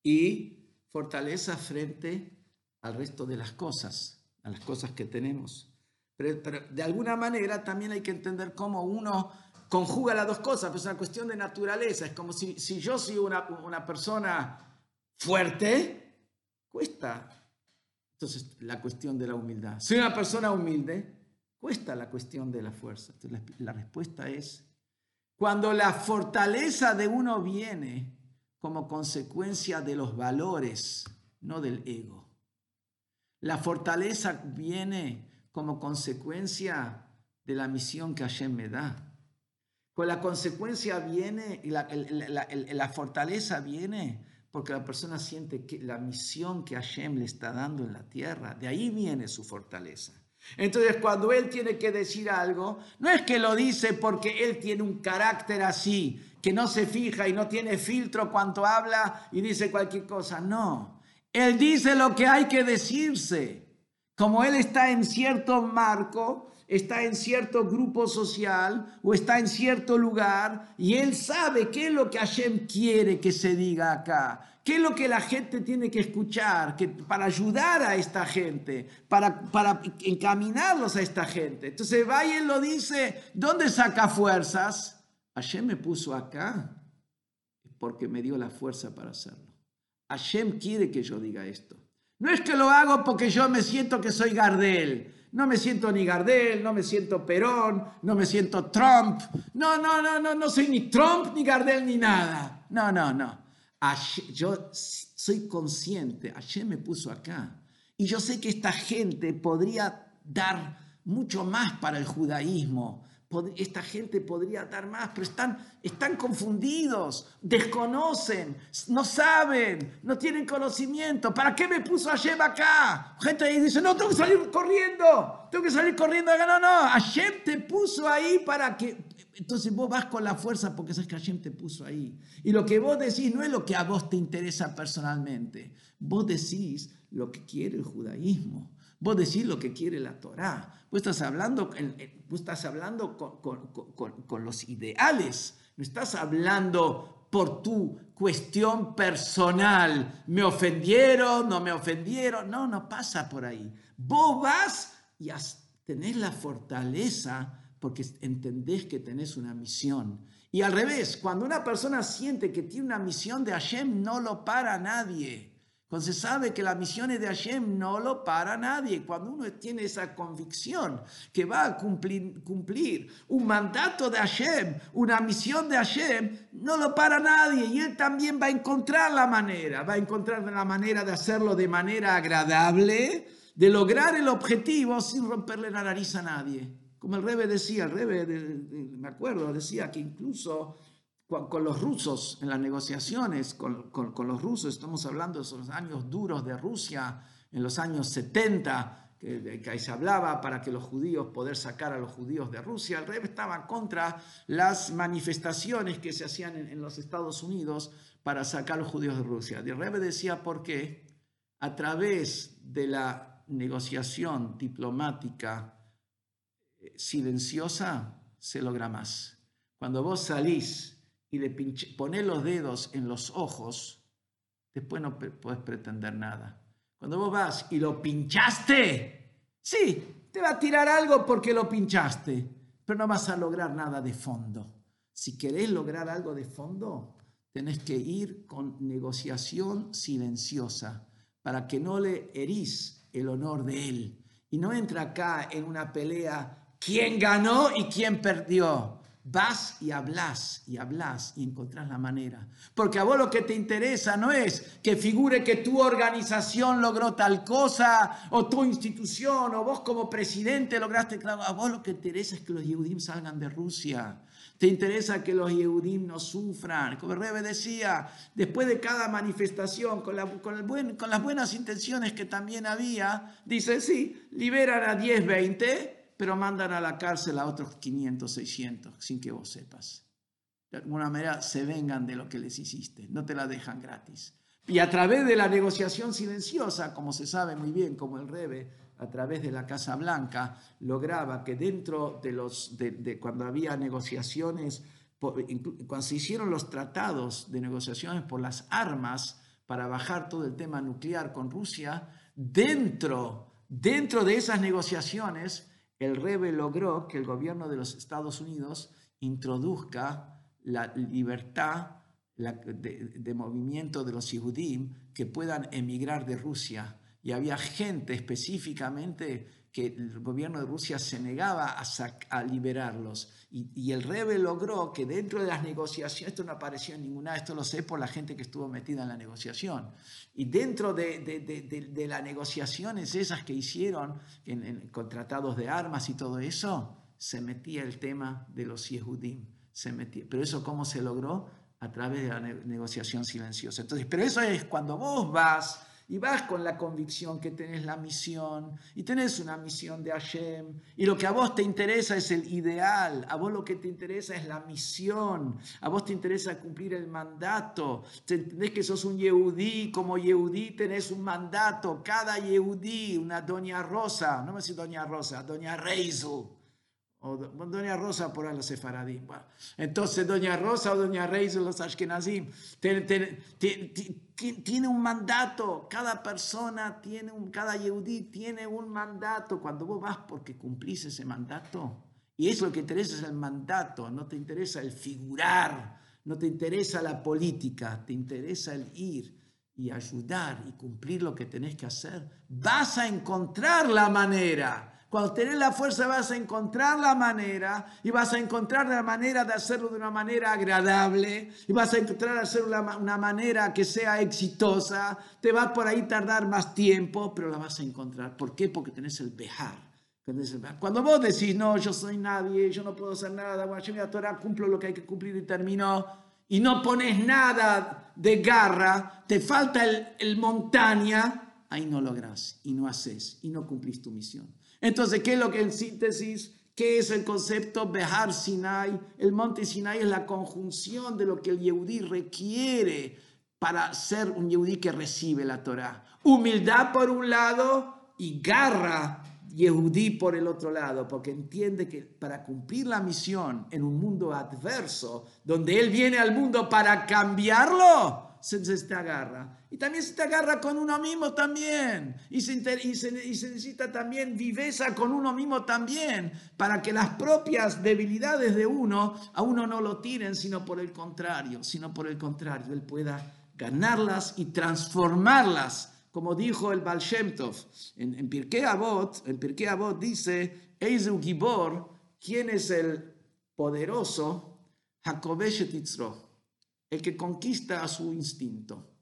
y fortaleza frente al resto de las cosas, a las cosas que tenemos. De alguna manera también hay que entender cómo uno conjuga las dos cosas, pues es una cuestión de naturaleza. Es como si, si yo soy una, una persona fuerte, cuesta. Entonces, la cuestión de la humildad. Soy una persona humilde, cuesta la cuestión de la fuerza. Entonces, la respuesta es, cuando la fortaleza de uno viene como consecuencia de los valores, no del ego. La fortaleza viene como consecuencia de la misión que Hashem me da. Con la consecuencia viene, y la, la, fortaleza viene porque la persona siente que la misión que Hashem le está dando en la tierra, de ahí viene su fortaleza. Entonces, cuando él tiene que decir algo, no es que lo dice porque él tiene un carácter así, que no se fija y no tiene filtro cuando habla y dice cualquier cosa. No, él dice lo que hay que decirse. Como él está en cierto marco, está en cierto grupo social o está en cierto lugar y él sabe qué es lo que Hashem quiere que se diga acá, qué es lo que la gente tiene que escuchar que, para ayudar a esta gente, para, para encaminarlos a esta gente. Entonces va y él lo dice, ¿dónde saca fuerzas? Hashem me puso acá porque me dio la fuerza para hacerlo. Hashem quiere que yo diga esto. No es que lo hago porque yo me siento que soy Gardel. No me siento ni Gardel, no me siento Perón, no me siento Trump. No, no, no, no, no soy ni Trump, ni Gardel, ni nada. No, no, no. yo soy consciente, ayer me puso acá. Y yo sé que esta gente podría dar mucho más para el judaísmo, esta gente podría dar más, pero están, están confundidos, desconocen, no saben, no tienen conocimiento. ¿Para qué me puso Hashem acá? Gente ahí dice, no, tengo que salir corriendo, tengo que salir corriendo acá. No, no, Hashem te puso ahí para que... Entonces vos vas con la fuerza porque sabes que Hashem te puso ahí. Y lo que vos decís no es lo que a vos te interesa personalmente. Vos decís lo que quiere el judaísmo. Vos decís lo que quiere la Torá. Vos estás hablando, vos estás hablando con, los ideales. No estás hablando por tu cuestión personal. ¿Me ofendieron? ¿No me ofendieron? No, no pasa por ahí. Vos vas y tenés la fortaleza porque entendés que tenés una misión. Y al revés, cuando una persona siente que tiene una misión de Hashem, no lo para nadie. Se sabe que la misión es de Hashem, no lo para nadie. Cuando uno tiene esa convicción que va a cumplir, un mandato de Hashem, una misión de Hashem, no lo para nadie. Y él también va a encontrar la manera, va a encontrar la manera de hacerlo de manera agradable, de lograr el objetivo sin romperle la nariz a nadie. Como el Rebe decía, el Rebe, me acuerdo, decía que incluso con los rusos en las negociaciones, con, los rusos, estamos hablando de esos años duros de Rusia, en los años 70, que, ahí se hablaba para que los judíos, poder sacar a los judíos de Rusia, el rey estaba contra las manifestaciones que se hacían en, los Estados Unidos para sacar a los judíos de Rusia. el rey decía por qué, a través de la negociación diplomática eh, silenciosa, se logra más. Cuando vos salís y le pones los dedos en los ojos, después no puedes pretender nada. Cuando vos vas y lo pinchaste, sí, te va a tirar algo porque lo pinchaste, pero no vas a lograr nada de fondo. Si querés lograr algo de fondo, tenés que ir con negociación silenciosa, para que no le herís el honor de él. Y no entra acá en una pelea quién ganó y quién perdió. Vas y hablas y hablas y encontrás la manera. Porque a vos lo que te interesa no es que figure que tu organización logró tal cosa o tu institución o vos como presidente lograste. A vos lo que te interesa es que los Yehudim salgan de Rusia. Te interesa que los Yehudim no sufran. Como el Rebe decía, después de cada manifestación, con, con las buenas intenciones que también había, dice, sí, liberan a 10, 20 pero mandan a la cárcel a otros 500, 600, sin que vos sepas. De alguna manera se vengan de lo que les hiciste, no te la dejan gratis. Y a través de la negociación silenciosa, como se sabe muy bien, como el Rebe, a través de la Casa Blanca, lograba que dentro de los, de, cuando había negociaciones, cuando se hicieron los tratados de negociaciones por las armas para bajar todo el tema nuclear con Rusia, dentro, dentro de esas negociaciones, el Rebe logró que el gobierno de los Estados Unidos introduzca la libertad de, movimiento de los Yehudim que puedan emigrar de Rusia. Y había gente específicamente que el gobierno de Rusia se negaba a, liberarlos. Y, el Rebe logró que dentro de las negociaciones, esto no apareció en ninguna, esto lo sé por la gente que estuvo metida en la negociación, y dentro de, de, las negociaciones esas que hicieron con tratados de armas y todo eso, se metía el tema de los Yehudim. Se metía. Pero eso cómo se logró? A través de la negociación silenciosa. Entonces, pero eso es cuando vos vas y vas con la convicción que tenés la misión y tenés una misión de Hashem y lo que a vos te interesa es el ideal, a vos lo que te interesa es la misión, a vos te interesa cumplir el mandato, te entendés que sos un Yehudí, como Yehudí tenés un mandato, cada Yehudí, una Doña Rosa, no me sé Doña Rosa, Doña Reizel, o Doña Rosa por los sefaradí. entonces, Doña Rosa o Doña Reis los ashkenazim tiene, un mandato. Cada persona tiene un, cada yehudí tiene un mandato. Cuando vos vas porque cumplís ese mandato. Y eso lo que interesa es el mandato, no te interesa el figurar, no te interesa la política, te interesa el ir y ayudar y cumplir lo que tenés que hacer. Vas a encontrar la manera cuando tenés la fuerza vas a encontrar la manera y vas a encontrar la manera de hacerlo de una manera agradable y vas a encontrar hacerlo una, una manera que sea exitosa. Te va por ahí tardar más tiempo, pero la vas a encontrar. ¿Por qué? Porque tenés el bejar. Cuando vos decís, no, yo soy nadie, yo no puedo hacer nada, bueno, yo Torah cumplo lo que hay que cumplir y termino, y no pones nada de garra, te falta el, el montaña, ahí no logras y no haces y no cumplís tu misión. Entonces, ¿qué es lo que en síntesis? ¿Qué es el concepto Behar Sinai? El monte Sinai es la conjunción de lo que el Yehudí requiere para ser un Yehudí que recibe la Torah. Humildad por un lado y garra Yehudí por el otro lado, porque entiende que para cumplir la misión en un mundo adverso, donde Él viene al mundo para cambiarlo, se, se te agarra. Y también se te agarra con uno mismo también. Y se, y se, necesita también viveza con uno mismo también, para que las propias debilidades de uno a uno no lo tiren, sino por el contrario, sino por el contrario, él pueda ganarlas y transformarlas. Como dijo el Baal Shem Tov, en, en Pirkei Avot, en Pirkei Avot dice, Eizu Gibor, ¿quién es el poderoso? Jacobesh el que conquista a su instinto.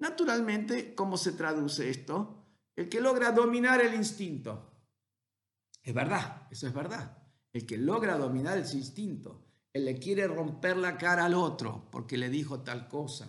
Naturalmente, ¿cómo se traduce esto? El que logra dominar el instinto. Es verdad, eso es verdad. El que logra dominar el instinto, el le quiere romper la cara al otro porque le dijo tal cosa,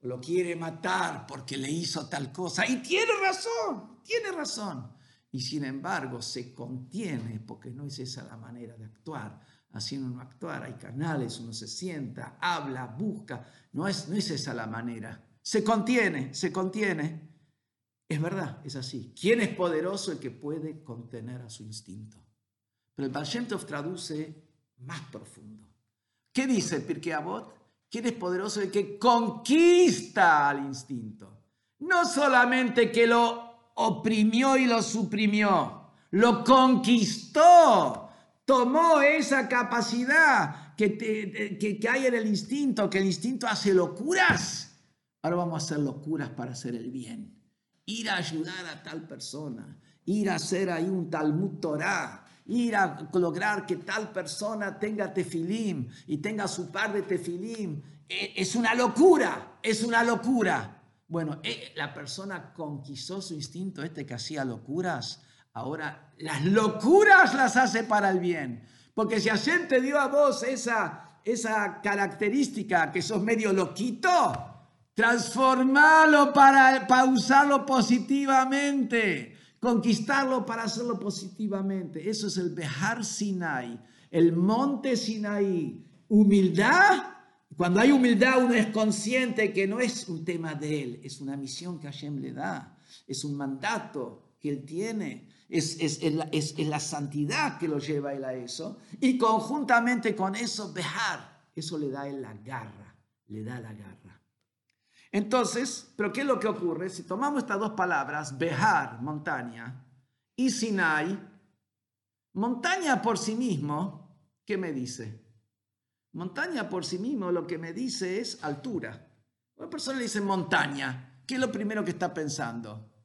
lo quiere matar porque le hizo tal cosa. Y tiene razón, tiene razón. Y sin embargo se contiene porque no es esa la manera de actuar haciendo uno actuar, hay canales, uno se sienta, habla, busca, no es, no es esa la manera. Se contiene, se contiene. Es verdad, es así. ¿Quién es poderoso? El que puede contener a su instinto. Pero el Baal traduce más profundo. ¿Qué dice Pirkei Avot? ¿Quién es poderoso? El que conquista al instinto. No solamente que lo oprimió y lo suprimió, lo conquistó tomó esa capacidad que, que, hay en el instinto, que el instinto hace locuras. Ahora vamos a hacer locuras para hacer el bien. ir a ayudar a tal persona, ir a hacer ahí un Talmud Torah, ir a lograr que tal persona tenga tefilim y tenga su par de tefilim. E, es una locura, es una locura. Bueno, eh, la persona conquistó su instinto este que hacía locuras, ahora las locuras las hace para el bien. Porque si Hashem te dio a vos esa, esa característica que sos medio loquito, transformalo para, para usarlo positivamente, conquistarlo para hacerlo positivamente. Eso es el Behar Sinai, el monte Sinai. Humildad cuando hay humildad, uno es consciente que no es un tema de él, es una misión que Hashem le da, es un mandato que él tiene, es, es, la, santidad que lo lleva él a eso. Y conjuntamente con eso, Bejar, eso le da él la garra, le da la garra. Entonces, ¿pero qué es lo que ocurre? Si tomamos estas dos palabras, Bejar, montaña, y Sinai, montaña por sí mismo, ¿qué me dice? Montaña por sí mismo lo que me dice es altura. Una persona le dice montaña, ¿qué es lo primero que está pensando?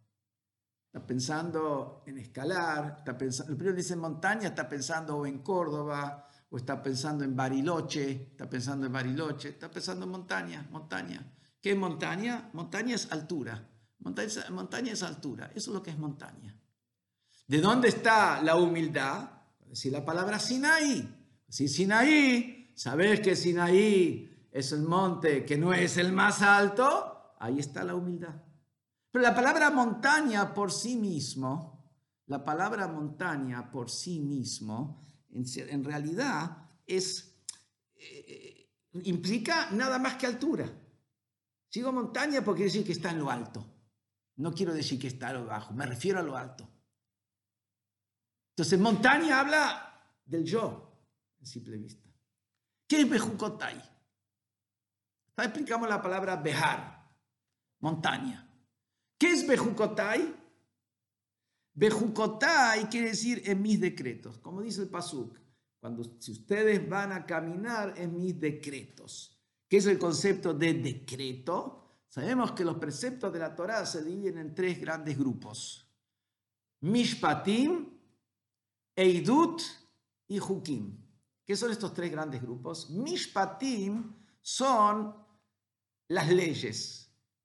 Está pensando en escalar, está pensando, el primero dice montaña, está pensando en Córdoba, o está pensando en Bariloche, está pensando en Bariloche, está pensando en montaña, montaña. ¿Qué es montaña? Montaña es altura. Montaña, montaña es altura. Eso es lo que es montaña. ¿De dónde está la humildad? Decir la palabra Sinaí. Si Sinaí sabes que Sinaí es el monte que no es el más alto, ahí está la humildad. Pero la palabra montaña por sí mismo, la palabra montaña por sí mismo, en, realidad es, eh, implica nada más que altura. Sigo montaña porque quiere decir que está en lo alto. No quiero decir que está a lo bajo, me refiero a lo alto. Entonces, montaña habla del yo, en simple vista. ¿Qué es Bejucotai? Explicamos la palabra Bejar, montaña. ¿Qué es Bejucotai? Bejucotai quiere decir en mis decretos, como dice el Pasuk. Cuando si ustedes van a caminar en mis decretos. ¿Qué es el concepto de decreto? Sabemos que los preceptos de la Torá se dividen en tres grandes grupos. Mishpatim, Eidut y Hukim. ¿Qué son estos tres grandes grupos? Mishpatim son las leyes,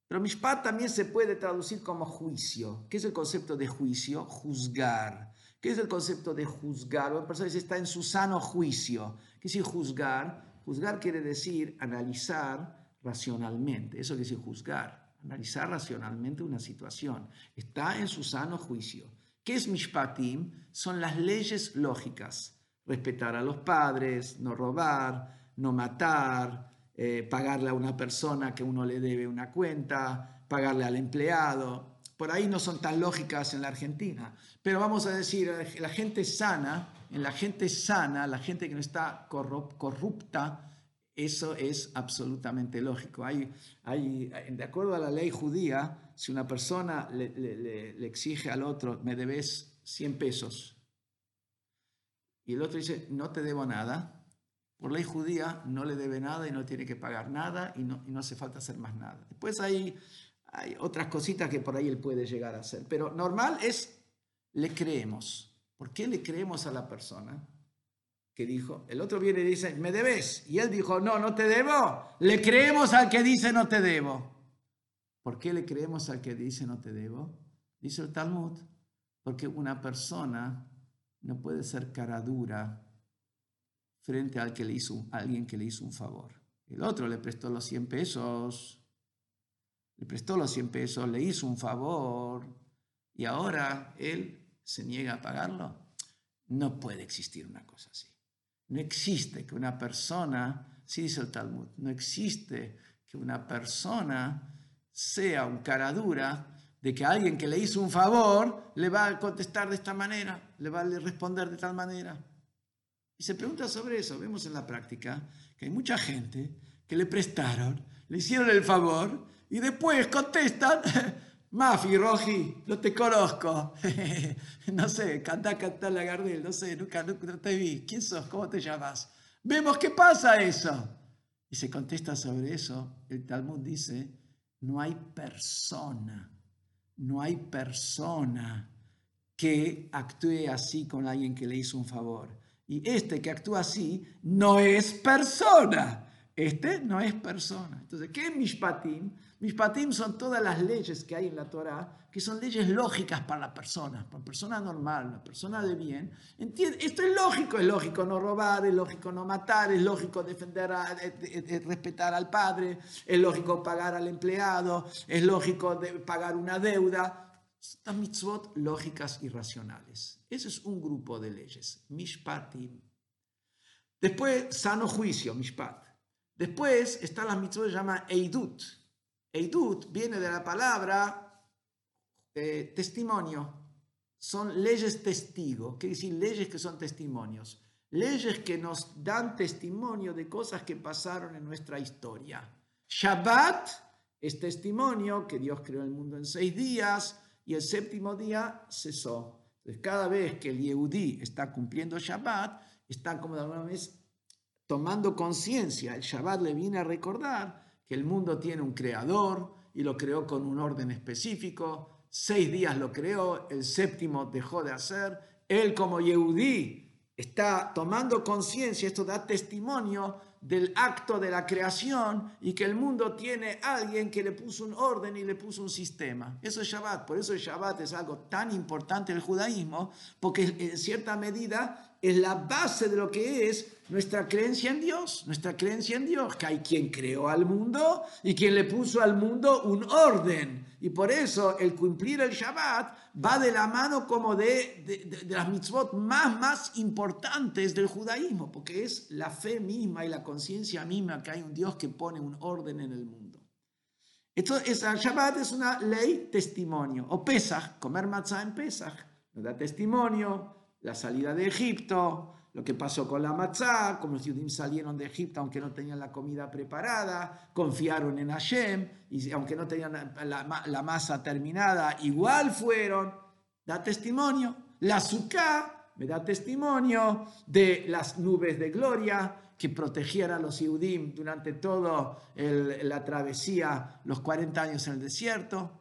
pero Mishpat también se puede traducir como juicio. ¿Qué es el concepto de juicio? Juzgar. ¿Qué es el concepto de juzgar? Una persona dice está en su sano juicio. ¿Qué es juzgar? Juzgar quiere decir analizar racionalmente. Eso quiere decir juzgar. Analizar racionalmente una situación. Está en su sano juicio. ¿Qué es Mishpatim? Son las leyes lógicas respetar a los padres, no robar, no matar, eh, pagarle a una persona que uno le debe una cuenta, pagarle al empleado. Por ahí no son tan lógicas en la Argentina, pero vamos a decir, la gente sana, en la gente sana, la gente que no está corrupta, eso es absolutamente lógico. Hay, hay, de acuerdo a la ley judía, si una persona le, le exige al otro, me debes 100 pesos, y el otro dice, no te debo nada. Por ley judía no le debe nada y no tiene que pagar nada y no, hace falta hacer más nada. Después hay, hay otras cositas que por ahí él puede llegar a hacer. Pero normal es, le creemos. ¿Por qué le creemos a la persona? que dijo, el otro viene y dice, me debes. Y él dijo, no, no te debo. Le creemos al que dice, no te debo. ¿Por qué le creemos al que dice, no te debo? Dice el Talmud, porque una persona no puede ser cara dura frente al que le hizo, alguien que le hizo un favor. El otro le prestó los 100 pesos, le prestó los 100 pesos, le hizo un favor y ahora él se niega a pagarlo. No puede existir una cosa así. No existe que una persona, sí dice el Talmud, no existe que una persona sea un cara dura de que alguien que le hizo un favor le va a contestar de esta manera, le va a responder de tal manera. Y se pregunta sobre eso. Vemos en la práctica que hay mucha gente que le prestaron, le hicieron el favor y después contestan, Mafi, Roji, no te conozco. no sé, canta, canta la Gardel, no sé, nunca, nunca te vi. ¿Quién sos? ¿Cómo te llamas? Vemos qué pasa eso. Y se contesta sobre eso. El Talmud dice, no hay persona no hay persona que actúe así con alguien que le hizo un favor. Y este que actúa así no es persona. Este no es persona. Entonces, ¿qué es Mishpatim? Mishpatim son todas las leyes que hay en la Torah, que son leyes lógicas para la persona, para la persona normal, la persona de bien. ¿Entiende? Esto es lógico, es lógico no robar, es lógico no matar, es lógico defender, respetar al padre, es lógico pagar al empleado, es lógico pagar una deuda. Son mitzvot lógicas y racionales. Ese es un grupo de leyes, Mishpatim. Después, sano juicio, Mishpat. Después está la mitzvot que se llama Eidut. Eidut viene de la palabra eh, testimonio. Son leyes testigo, quiere decir leyes que son testimonios. Leyes que nos dan testimonio de cosas que pasaron en nuestra historia. Shabbat es testimonio que Dios creó el mundo en seis días y el séptimo día cesó. Entonces, cada vez que el Yehudí está cumpliendo Shabbat, está como de alguna vez tomando conciencia. El Shabbat le viene a recordar que el mundo tiene un creador y lo creó con un orden específico. Seis días lo creó, el séptimo dejó de hacer. Él como Yehudí está tomando conciencia, esto da testimonio del acto de la creación y que el mundo tiene alguien que le puso un orden y le puso un sistema. Eso es Shabbat. Por eso el Shabbat es algo tan importante en el judaísmo, porque en cierta medida es la base de lo que es nuestra creencia en Dios, nuestra creencia en Dios, que hay quien creó al mundo y quien le puso al mundo un orden. Y por eso el cumplir el Shabbat va de la mano como de, de, las mitzvot más, más importantes del judaísmo, porque es la fe misma y la conciencia misma que hay un Dios que pone un orden en el mundo. Esto es, el Shabbat es una ley testimonio, o Pesach, comer matzah en Pesach, nos da testimonio, la salida de Egipto, lo que pasó con la matzá, como los judíos salieron de Egipto aunque no tenían la comida preparada, confiaron en Hashem, y aunque no tenían la, masa terminada, igual fueron, da testimonio. La Sukkah me da testimonio de las nubes de gloria que protegieran a los judíos durante toda la travesía, los 40 años en el desierto.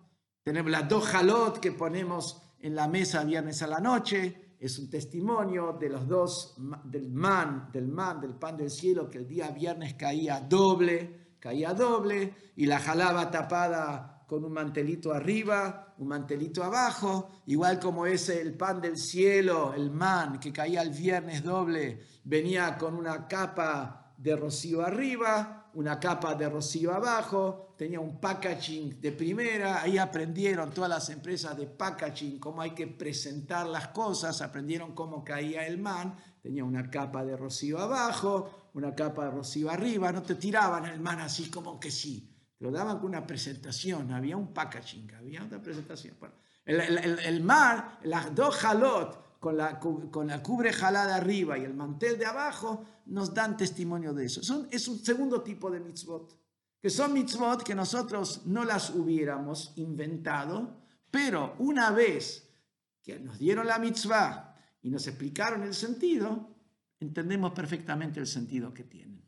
Tenemos las dos halot que ponemos en la mesa viernes a la noche, es un testimonio de los dos, del man, del man, del pan del cielo, que el día viernes caía doble, caía doble, y la jalaba tapada con un mantelito arriba, un mantelito abajo, igual como ese el pan del cielo, el man, que caía el viernes doble, venía con una capa de rocío arriba, una capa de rocío abajo, tenía un packaging de primera, ahí aprendieron todas las empresas de packaging cómo hay que presentar las cosas, aprendieron cómo caía el man, tenía una capa de rocío abajo, una capa de rocío arriba, no te tiraban el man así como que sí, lo daban con una presentación, había un packaging, había otra presentación. el, el, el, mar, las dos jalot, con la, con la cubre jalada arriba y el mantel de abajo, nos dan testimonio de eso. Es un segundo tipo de mitzvot, que son mitzvot que nosotros no las hubiéramos inventado, pero una vez que nos dieron la mitzvah y nos explicaron el sentido, entendemos perfectamente el sentido que tienen.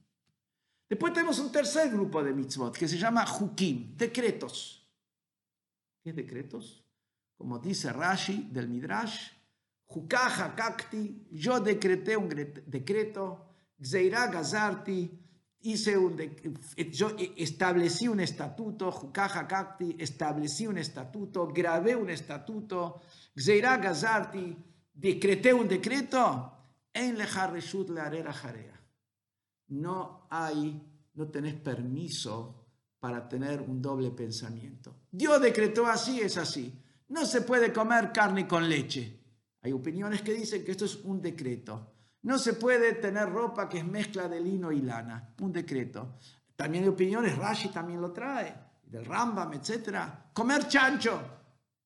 Después tenemos un tercer grupo de mitzvot que se llama hukim, decretos. ¿Qué decretos? Como dice Rashi del Midrash, Jukaja kakti, yo decreté un decreto, Gzeira gazarti, hice un yo establecí un estatuto, Jukaja kakti, establecí un estatuto, grabé un estatuto, Gzeira gazarti, decreté un decreto, en lejarreshut le jarea. No hay, no tenés permiso para tener un doble pensamiento. Dios decretó así, es así. No se puede comer carne con leche. Hay opiniones que dicen que esto es un decreto. No se puede tener ropa que es mezcla de lino y lana, un decreto. También hay opiniones, Rashi también lo trae, del Rambam, etc. Comer chancho,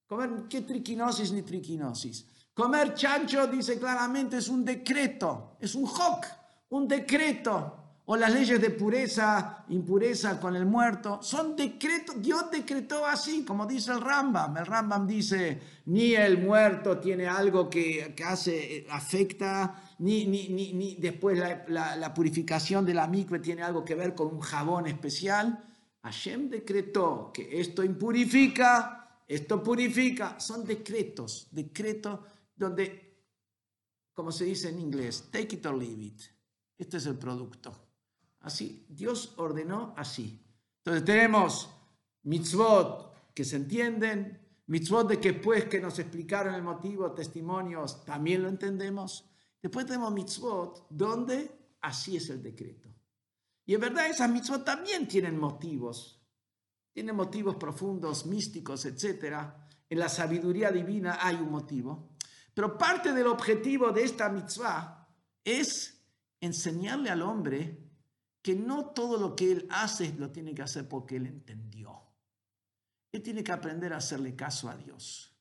comer, ¿qué triquinosis ni triquinosis? Comer chancho, dice claramente, es un decreto, es un hoc, un decreto o las leyes de pureza, impureza con el muerto, son decretos, Dios decretó así, como dice el Rambam. El Rambam dice, ni el muerto tiene algo que, hace, afecta, ni, ni, ni, después la, purificación de la mikve tiene algo que ver con un jabón especial. Hashem decretó que esto impurifica esto purifica. Son decretos, decretos donde, como se dice en inglés, take it or leave it. Este es el producto. Así, Dios ordenó así. Entonces tenemos mitzvot que se entienden, mitzvot de que después que nos explicaron el motivo, testimonios, también lo entendemos. Después tenemos mitzvot donde así es el decreto. Y en verdad esas mitzvot también tienen motivos. Tienen motivos profundos, místicos, etc. En la sabiduría divina hay un motivo. Pero parte del objetivo de esta mitzvah es enseñarle al hombre que no todo lo que él hace lo tiene que hacer porque él entendió. Él tiene que aprender a hacerle caso a Dios.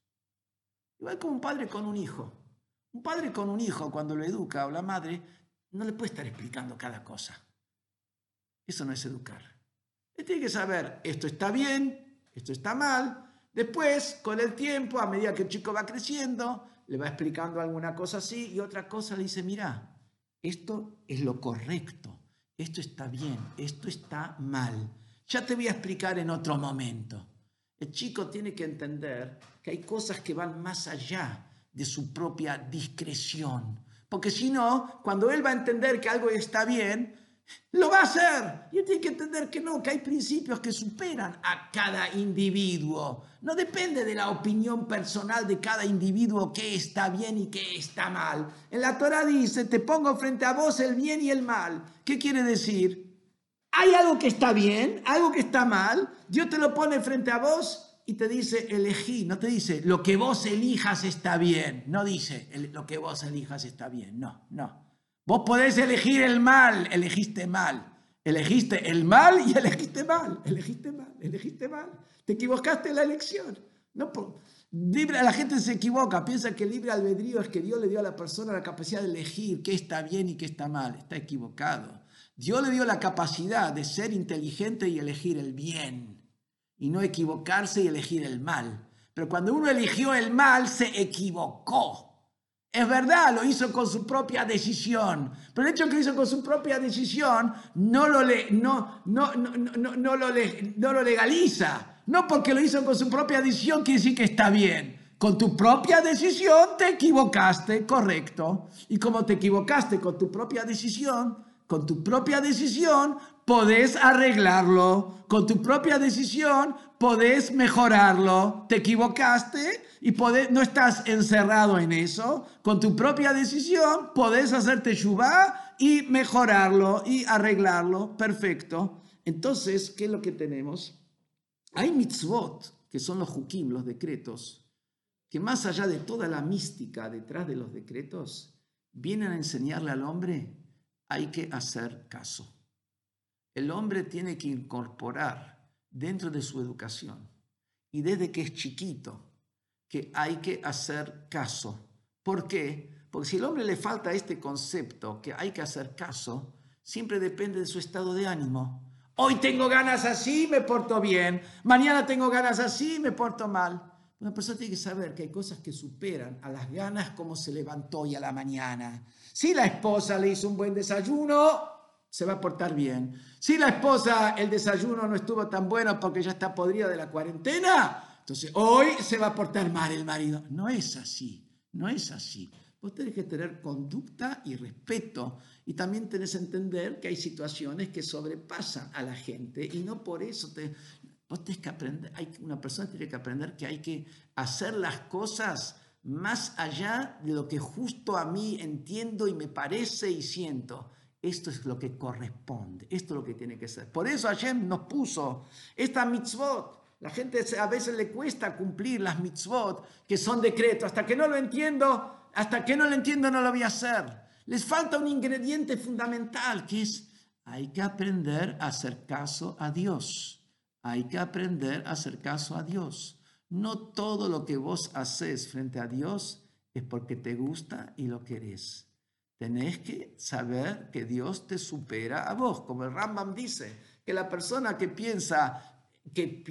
Igual como un padre con un hijo. Un padre con un hijo, cuando lo educa o la madre, no le puede estar explicando cada cosa. Eso no es educar. Él tiene que saber, esto está bien, esto está mal. Después, con el tiempo, a medida que el chico va creciendo, le va explicando alguna cosa así y otra cosa le dice, mira, esto es lo correcto, esto está bien, esto está mal. Ya te voy a explicar en otro momento. El chico tiene que entender que hay cosas que van más allá de su propia discreción. Porque si no, cuando él va a entender que algo está bien, lo va a hacer. Y tiene que entender que no, que hay principios que superan a cada individuo. No depende de la opinión personal de cada individuo qué está bien y qué está mal. En la Torah dice, te pongo frente a vos el bien y el mal. ¿Qué quiere decir? Hay algo que está bien, algo que está mal. Dios te lo pone frente a vos y te dice, elegí. No te dice, lo que vos elijas está bien. No dice, lo que vos elijas está bien. No, no. Vos podés elegir el mal, elegiste mal. Elegiste el mal y elegiste mal, elegiste mal, elegiste mal. Te equivocaste en la elección. No, libre, la gente se equivoca, piensa que el libre albedrío es que Dios le dio a la persona la capacidad de elegir qué está bien y qué está mal. Está equivocado. Dios le dio la capacidad de ser inteligente y elegir el bien y no equivocarse y elegir el mal. Pero cuando uno eligió el mal, se equivocó. Es verdad, lo hizo con su propia decisión, pero el hecho que lo hizo con su propia decisión no lo, no, no lo legaliza. No porque lo hizo con su propia decisión quiere decir que está bien. Con tu propia decisión te equivocaste, correcto. Y como te equivocaste con tu propia decisión, con tu propia decisión podés arreglarlo. Con tu propia decisión podés mejorarlo. Te equivocaste y no estás encerrado en eso. Con tu propia decisión podés hacerte shubá y mejorarlo y arreglarlo. Perfecto. Entonces, ¿qué es lo que tenemos? Hay mitzvot, que son los hukim, los decretos, que más allá de toda la mística detrás de los decretos, vienen a enseñarle al hombre, hay que hacer caso. El hombre tiene que incorporar dentro de su educación y desde que es chiquito, que hay que hacer caso. ¿Por qué? Porque si al hombre le falta este concepto, que hay que hacer caso, siempre depende de su estado de ánimo. Hoy tengo ganas así, me porto bien. Mañana tengo ganas así, me porto mal. Una persona tiene que saber que hay cosas que superan a las ganas como se levantó hoy a la mañana. Si la esposa le hizo un buen desayuno, se va a portar bien. Si la esposa, el desayuno no estuvo tan bueno porque ya está podrida de la cuarentena, entonces, hoy se va a portar mal el marido. No es así, no es así. Vos tenés que tener conducta y respeto y también tenés que entender que hay situaciones que sobrepasan a la gente y no por eso te... Vos que aprender, hay, una persona tiene que aprender que hay que hacer las cosas más allá de lo que justo a mí entiendo y me parece y siento. Esto es lo que corresponde, esto es lo que tiene que ser. Por eso Hashem nos puso esta mitzvot, la gente a veces le cuesta cumplir las mitzvot, que son decretos. Hasta que no lo entiendo, hasta que no lo entiendo no lo voy a hacer. Les falta un ingrediente fundamental, que es, hay que aprender a hacer caso a Dios. Hay que aprender a hacer caso a Dios. No todo lo que vos haces frente a Dios es porque te gusta y lo querés. Tenés que saber que Dios te supera a vos. Como el Rambam dice, que la persona que piensa que,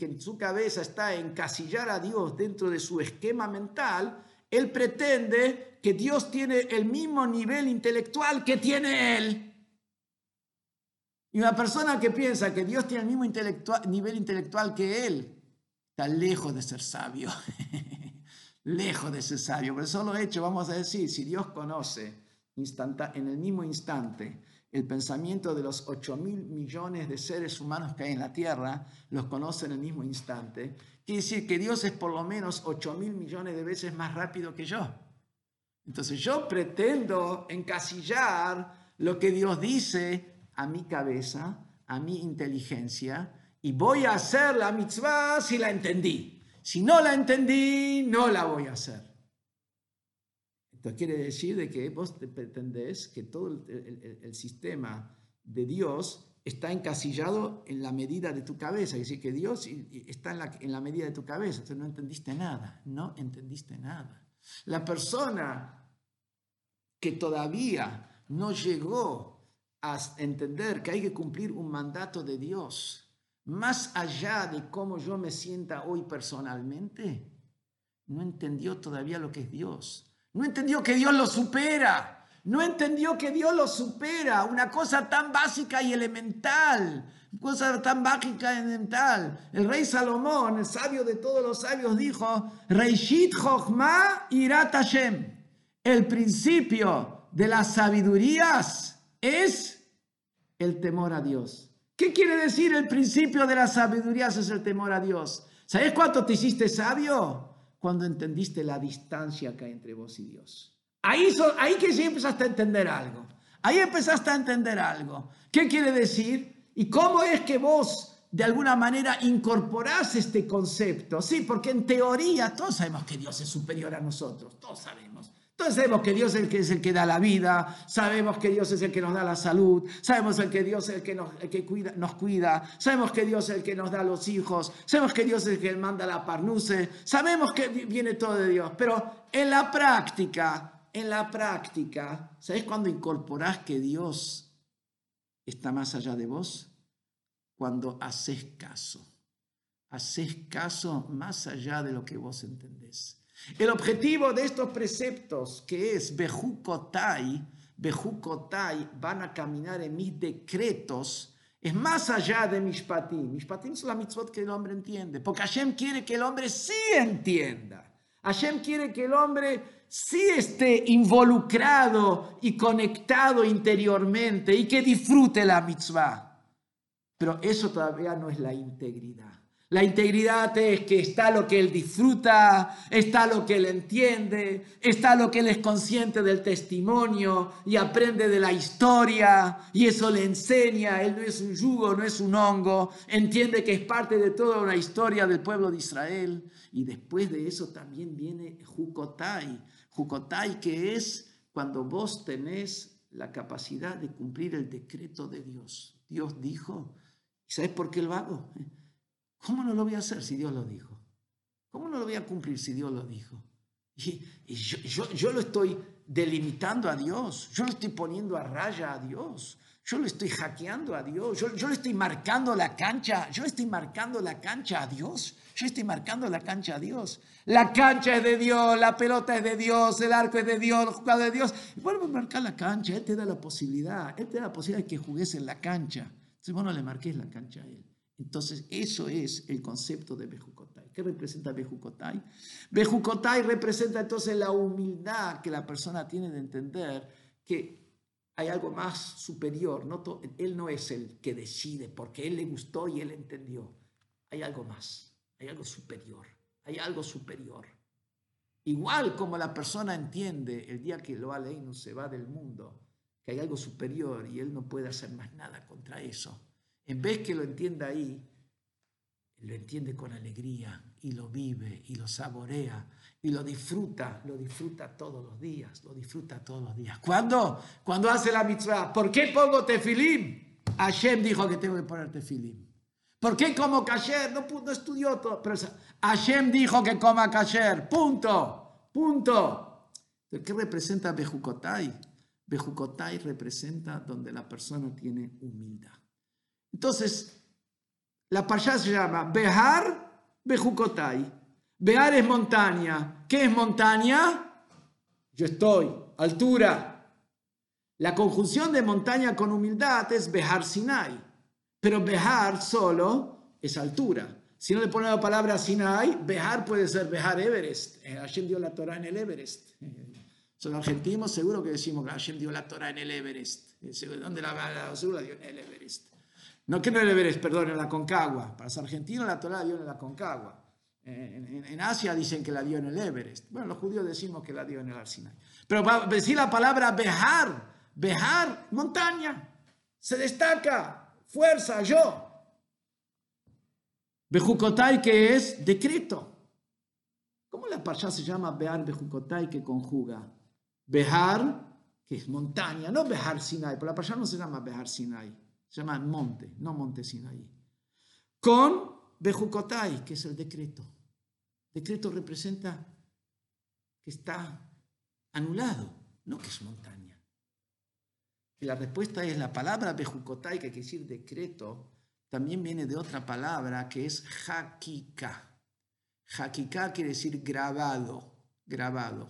en su cabeza está encasillar a Dios dentro de su esquema mental, él pretende que Dios tiene el mismo nivel intelectual que tiene él. Y una persona que piensa que Dios tiene el mismo nivel intelectual que él está lejos de ser sabio. lejos de ser sabio. Pero solo hecho, vamos a decir, si Dios conoce en el mismo instante el pensamiento de los 8 mil millones de seres humanos que hay en la Tierra, los conoce en el mismo instante, quiere decir que Dios es por lo menos 8 mil millones de veces más rápido que yo. Entonces yo pretendo encasillar lo que Dios dice a mi cabeza, a mi inteligencia, y voy a hacer la mitzvah si la entendí. Si no la entendí, no la voy a hacer. Esto quiere decir de que vos pretendés que todo el, sistema de Dios está encasillado en la medida de tu cabeza, es decir, que Dios está en la, en la medida de tu cabeza, entonces no entendiste nada, no entendiste nada. La persona que todavía no llegó a entender que hay que cumplir un mandato de Dios, más allá de cómo yo me sienta hoy personalmente, no entendió todavía lo que es Dios. No entendió que Dios lo supera. No entendió que Dios lo supera. Una cosa tan básica y elemental. Cosa tan básica y elemental. El rey Salomón, el sabio de todos los sabios, dijo, Reishit Chochma Irat Hashem. El principio de las sabidurías es el temor a Dios. ¿Qué quiere decir el principio de las sabidurías es el temor a Dios? ¿Sabes cuánto te hiciste sabio? cuando entendiste la distancia que hay entre vos y Dios. Ahí, ahí que sí empezaste a entender algo. Ahí empezaste a entender algo. ¿Qué quiere decir? ¿Y cómo es que vos de alguna manera incorporás este concepto? Sí, porque en teoría todos sabemos que Dios es superior a nosotros, todos sabemos. Entonces sabemos que Dios es el que, es el que da la vida, sabemos que Dios es el que nos da la salud, sabemos que Dios es el que, nos, que cuida, nos cuida, sabemos que Dios es el que nos da los hijos, sabemos que Dios es el que manda la parnuse, sabemos que viene todo de Dios, pero en la práctica, en la práctica, ¿sabes cuándo incorporás que Dios está más allá de vos? Cuando haces caso, haces caso más allá de lo que vos entendés. El objetivo de estos preceptos, que es Bejukotai, Bejukotai, van a caminar en mis decretos, es más allá de Mishpatim. Mishpatim son la mitzvot que el hombre entiende, porque Hashem quiere que el hombre sí entienda. Hashem quiere que el hombre sí esté involucrado y conectado interiormente y que disfrute la mitzvah. Pero eso todavía no es la integridad. La integridad es que está lo que él disfruta, está lo que él entiende, está lo que él es consciente del testimonio y aprende de la historia y eso le enseña. Él no es un yugo, no es un hongo, entiende que es parte de toda una historia del pueblo de Israel. Y después de eso también viene Jukotai. Jukotai que es cuando vos tenés la capacidad de cumplir el decreto de Dios. Dios dijo, ¿sabes por qué lo hago? ¿Cómo no lo voy a hacer si Dios lo dijo? ¿Cómo no lo voy a cumplir si Dios lo dijo? Y, yo, lo estoy delimitando a Dios, yo lo estoy poniendo a raya a Dios, yo lo estoy hackeando a Dios, yo, yo le estoy marcando la cancha, yo le estoy marcando la cancha a Dios, yo estoy marcando la cancha a Dios. La cancha es de Dios, la pelota es de Dios, el arco es de Dios, el jugador de Dios. Vuelvo a marcar la cancha, Él te da la posibilidad, Él te da la posibilidad de que jugues en la cancha. Si vos no le marques la cancha a Él. Entonces, eso es el concepto de Bejucotai. ¿Qué representa Bejucotai? Bejucotai representa entonces la humildad que la persona tiene de entender que hay algo más superior. No él no es el que decide porque él le gustó y él entendió. Hay algo más, hay algo superior, hay algo superior. Igual como la persona entiende el día que lo no se va del mundo, que hay algo superior y él no puede hacer más nada contra eso en vez que lo entienda ahí, lo entiende con alegría y lo vive y lo saborea y lo disfruta, lo disfruta todos los días, lo disfruta todos los días. ¿Cuándo? Cuando hace la mitzvah. ¿Por qué pongo tefilim? Hashem dijo que tengo que poner tefilim. ¿Por qué como kasher? No, no estudió todo, pero Hashem dijo que coma kasher. Punto. Punto. ¿Qué representa Bejukotai? Bejukotai representa donde la persona tiene humildad. Entonces, la payá se llama Behar Bejukotai. Behar es montaña. ¿Qué es montaña? Yo estoy, altura. La conjunción de montaña con humildad es Behar Sinai. Pero Behar solo es altura. Si no le ponemos la palabra Sinai, Behar puede ser Behar Everest. Eh, Hashem dio la Torah en el Everest. Son argentinos, seguro que decimos que Hashem dio la Torah en el Everest. ¿Dónde la, la, la dio en el Everest? No, que no el Everest, perdón, en la Concagua. Para los argentinos la Torah la dio en la Concagua. En, Asia dicen que la dio en el Everest. Bueno, los judíos decimos que la dio en el Arsinai. Pero para decir la palabra Behar, Behar, montaña, se destaca, fuerza, yo. Bejucotai, que es decreto. ¿Cómo la parcha se llama Behar Bejucotai que conjuga? Behar, que es montaña, no Behar Sinai, pero la parcha no se llama Behar Sinai, se llama monte, no monte Sinai. Con Bejucotai, que es el decreto. Decreto representa que está anulado, no que es montaña. Y la respuesta es la palabra Bejucotai, que quiere decir decreto, también viene de otra palabra que es Hakika. Hakika quiere decir grabado, grabado.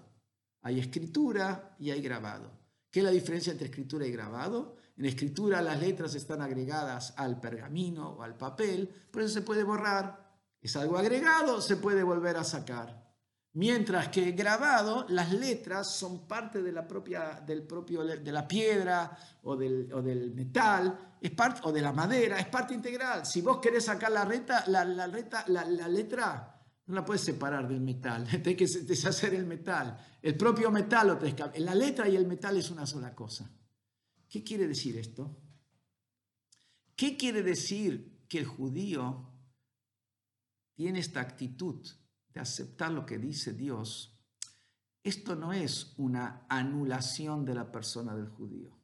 Hay escritura y hay grabado. ¿Qué es la diferencia entre escritura y grabado? En escritura las letras están agregadas al pergamino o al papel, por eso se puede borrar. Es algo agregado, se puede volver a sacar. Mientras que grabado, las letras son parte de la propia, del propio, de la piedra o del, metal, es parte, o de la madera, es parte integral. Si vos querés sacar la, letra, no la puedes separar del metal, tienes que deshacer el metal. El propio metal lo. La letra y el metal es una sola cosa. ¿Qué quiere decir esto? ¿Qué quiere decir que el judío tiene esta actitud de aceptar lo que dice Dios, esto no es una anulación de la persona del judío.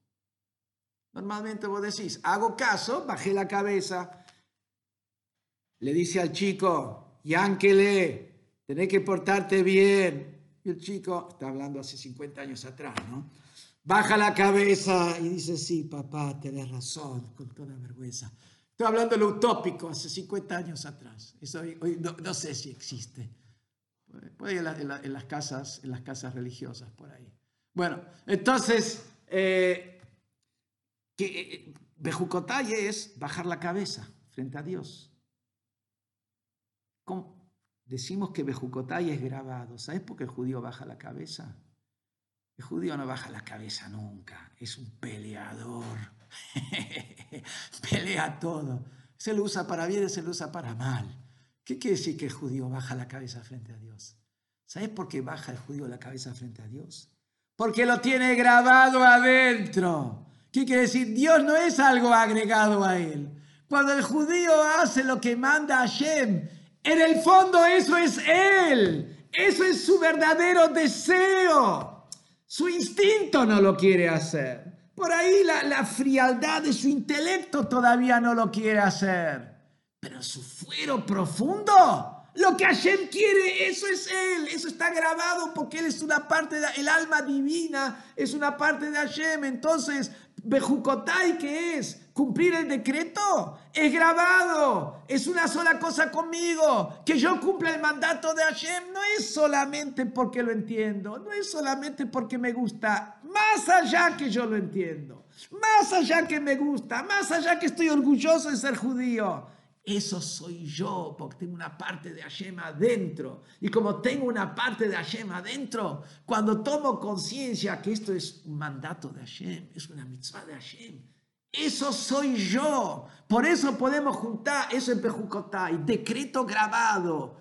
Normalmente vos decís, hago caso, bajé la cabeza, le dice al chico, Yánquele, tenés que portarte bien. Y el chico, está hablando hace 50 años atrás, ¿no? Baja la cabeza y dice, sí, papá, tenés razón, con toda vergüenza. Estoy hablando de lo utópico, hace 50 años atrás. Eso hoy, no, sé si existe. Puede ir en, las casas, en las casas religiosas por ahí. Bueno, entonces, eh, que, eh, es bajar la cabeza frente a Dios. Decimos que Bejucotay es grabado. ¿Sabes por qué el judío baja la cabeza? El judío no baja la cabeza nunca. Es un peleador. Pelea todo. Se lo usa para bien y se lo usa para mal. ¿Qué quiere decir que el judío baja la cabeza frente a Dios? ¿Sabes por qué baja el judío la cabeza frente a Dios? Porque lo tiene grabado adentro. ¿Qué quiere decir? Dios no es algo agregado a él. Cuando el judío hace lo que manda Hashem, en el fondo eso es él. Eso es su verdadero deseo. Su instinto no lo quiere hacer. Por ahí la, frialdad de su intelecto todavía no lo quiere hacer. Pero su fuero profundo, lo que Hashem quiere, eso es Él. Eso está grabado porque Él es una parte, del el alma divina es una parte de Hashem. Entonces, Bejucotai, ¿qué es? Cumplir el decreto es grabado, es una sola cosa conmigo. Que yo cumpla el mandato de Hashem no es solamente porque lo entiendo, no es solamente porque me gusta, más allá que yo lo entiendo, más allá que me gusta, más allá que estoy orgulloso de ser judío. Eso soy yo, porque tengo una parte de Hashem adentro. Y como tengo una parte de Hashem adentro, cuando tomo conciencia que esto es un mandato de Hashem, es una mitzvah de Hashem, eso soy yo. Por eso podemos juntar eso en Pejucotay, decreto grabado.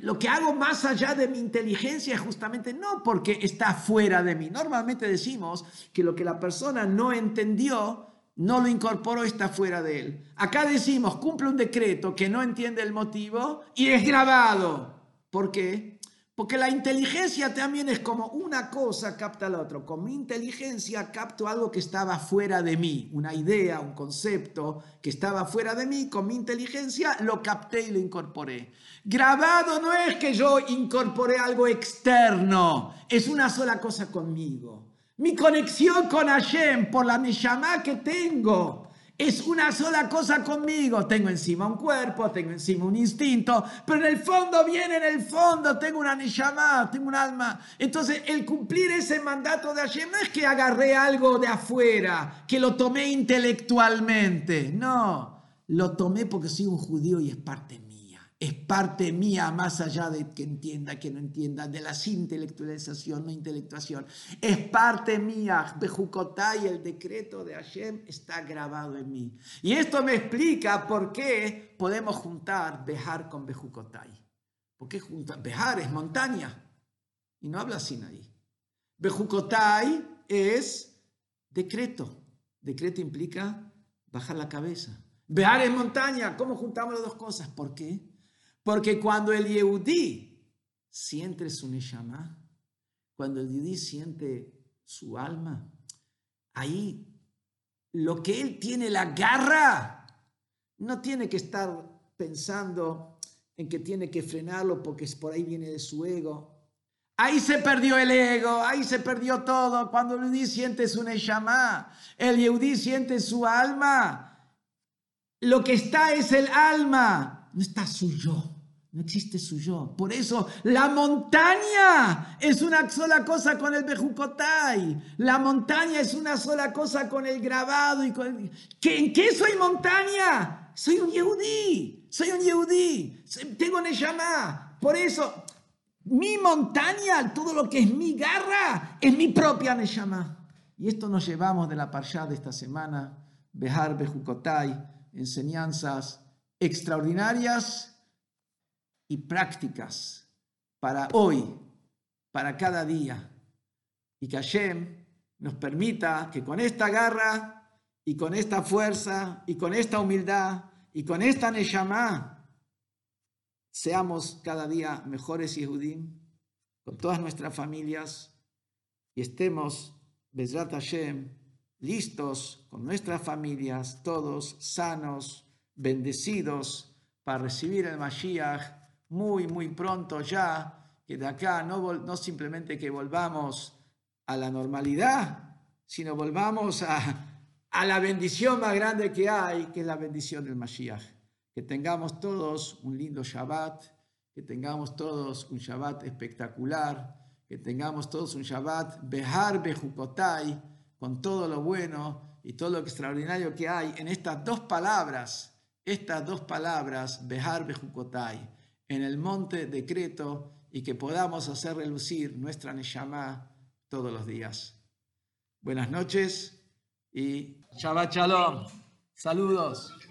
Lo que hago más allá de mi inteligencia es justamente no porque está fuera de mí. Normalmente decimos que lo que la persona no entendió, no lo incorporó, está fuera de él. Acá decimos, cumple un decreto que no entiende el motivo y es grabado. ¿Por qué? Porque la inteligencia también es como una cosa capta la otra. Con mi inteligencia capto algo que estaba fuera de mí, una idea, un concepto que estaba fuera de mí. Con mi inteligencia lo capté y lo incorporé. Grabado no es que yo incorporé algo externo, es una sola cosa conmigo. Mi conexión con Hashem por la Neshama que tengo es una sola cosa conmigo. Tengo encima un cuerpo, tengo encima un instinto, pero en el fondo viene, en el fondo tengo una Neshama, tengo un alma. Entonces, el cumplir ese mandato de Hashem no es que agarré algo de afuera, que lo tomé intelectualmente. No, lo tomé porque soy un judío y es parte mía. Es parte mía más allá de que entienda, que no entienda, de la intelectualización, no intelectuación. Es parte mía. Bejucotay, el decreto de Hashem, está grabado en mí. Y esto me explica por qué podemos juntar Bejar con Bejucotay. ¿Por qué juntar? Bejar es montaña. Y no habla así ahí. Bejucotay es decreto. Decreto implica bajar la cabeza. Bejar es montaña. ¿Cómo juntamos las dos cosas? ¿Por qué? Porque cuando el Yehudí siente su Neshama, cuando el Yehudí siente su alma, ahí lo que él tiene la garra, no tiene que estar pensando en que tiene que frenarlo porque por ahí viene de su ego. Ahí se perdió el ego, ahí se perdió todo. Cuando el Yehudí siente su Neshama, el Yehudí siente su alma. Lo que está es el alma, no está su yo. No existe su yo. Por eso la montaña es una sola cosa con el Bejucotay. La montaña es una sola cosa con el grabado. Y con ¿En qué soy montaña? Soy un yehudí. Soy un yehudí. Tengo Neshama. Por eso mi montaña, todo lo que es mi garra, es mi propia Neshama. Y esto nos llevamos de la parsha de esta semana. Bejar Bejucotay. Enseñanzas extraordinarias y prácticas para hoy, para cada día. Y que Hashem nos permita que con esta garra y con esta fuerza y con esta humildad y con esta Neshama seamos cada día mejores Yehudim con todas nuestras familias y estemos, Bezrat Hashem, listos con nuestras familias, todos sanos, bendecidos para recibir el Mashiach muy, muy pronto ya, que de acá no, no simplemente que volvamos a la normalidad, sino volvamos a, a la bendición más grande que hay, que es la bendición del Mashiach. Que tengamos todos un lindo Shabbat, que tengamos todos un Shabbat espectacular, que tengamos todos un Shabbat Behar Bejukotai, con todo lo bueno y todo lo extraordinario que hay en estas dos palabras, estas dos palabras, Behar Bejukotai en el monte decreto y que podamos hacer relucir nuestra Neshama todos los días. Buenas noches y Shabbat Shalom. Saludos.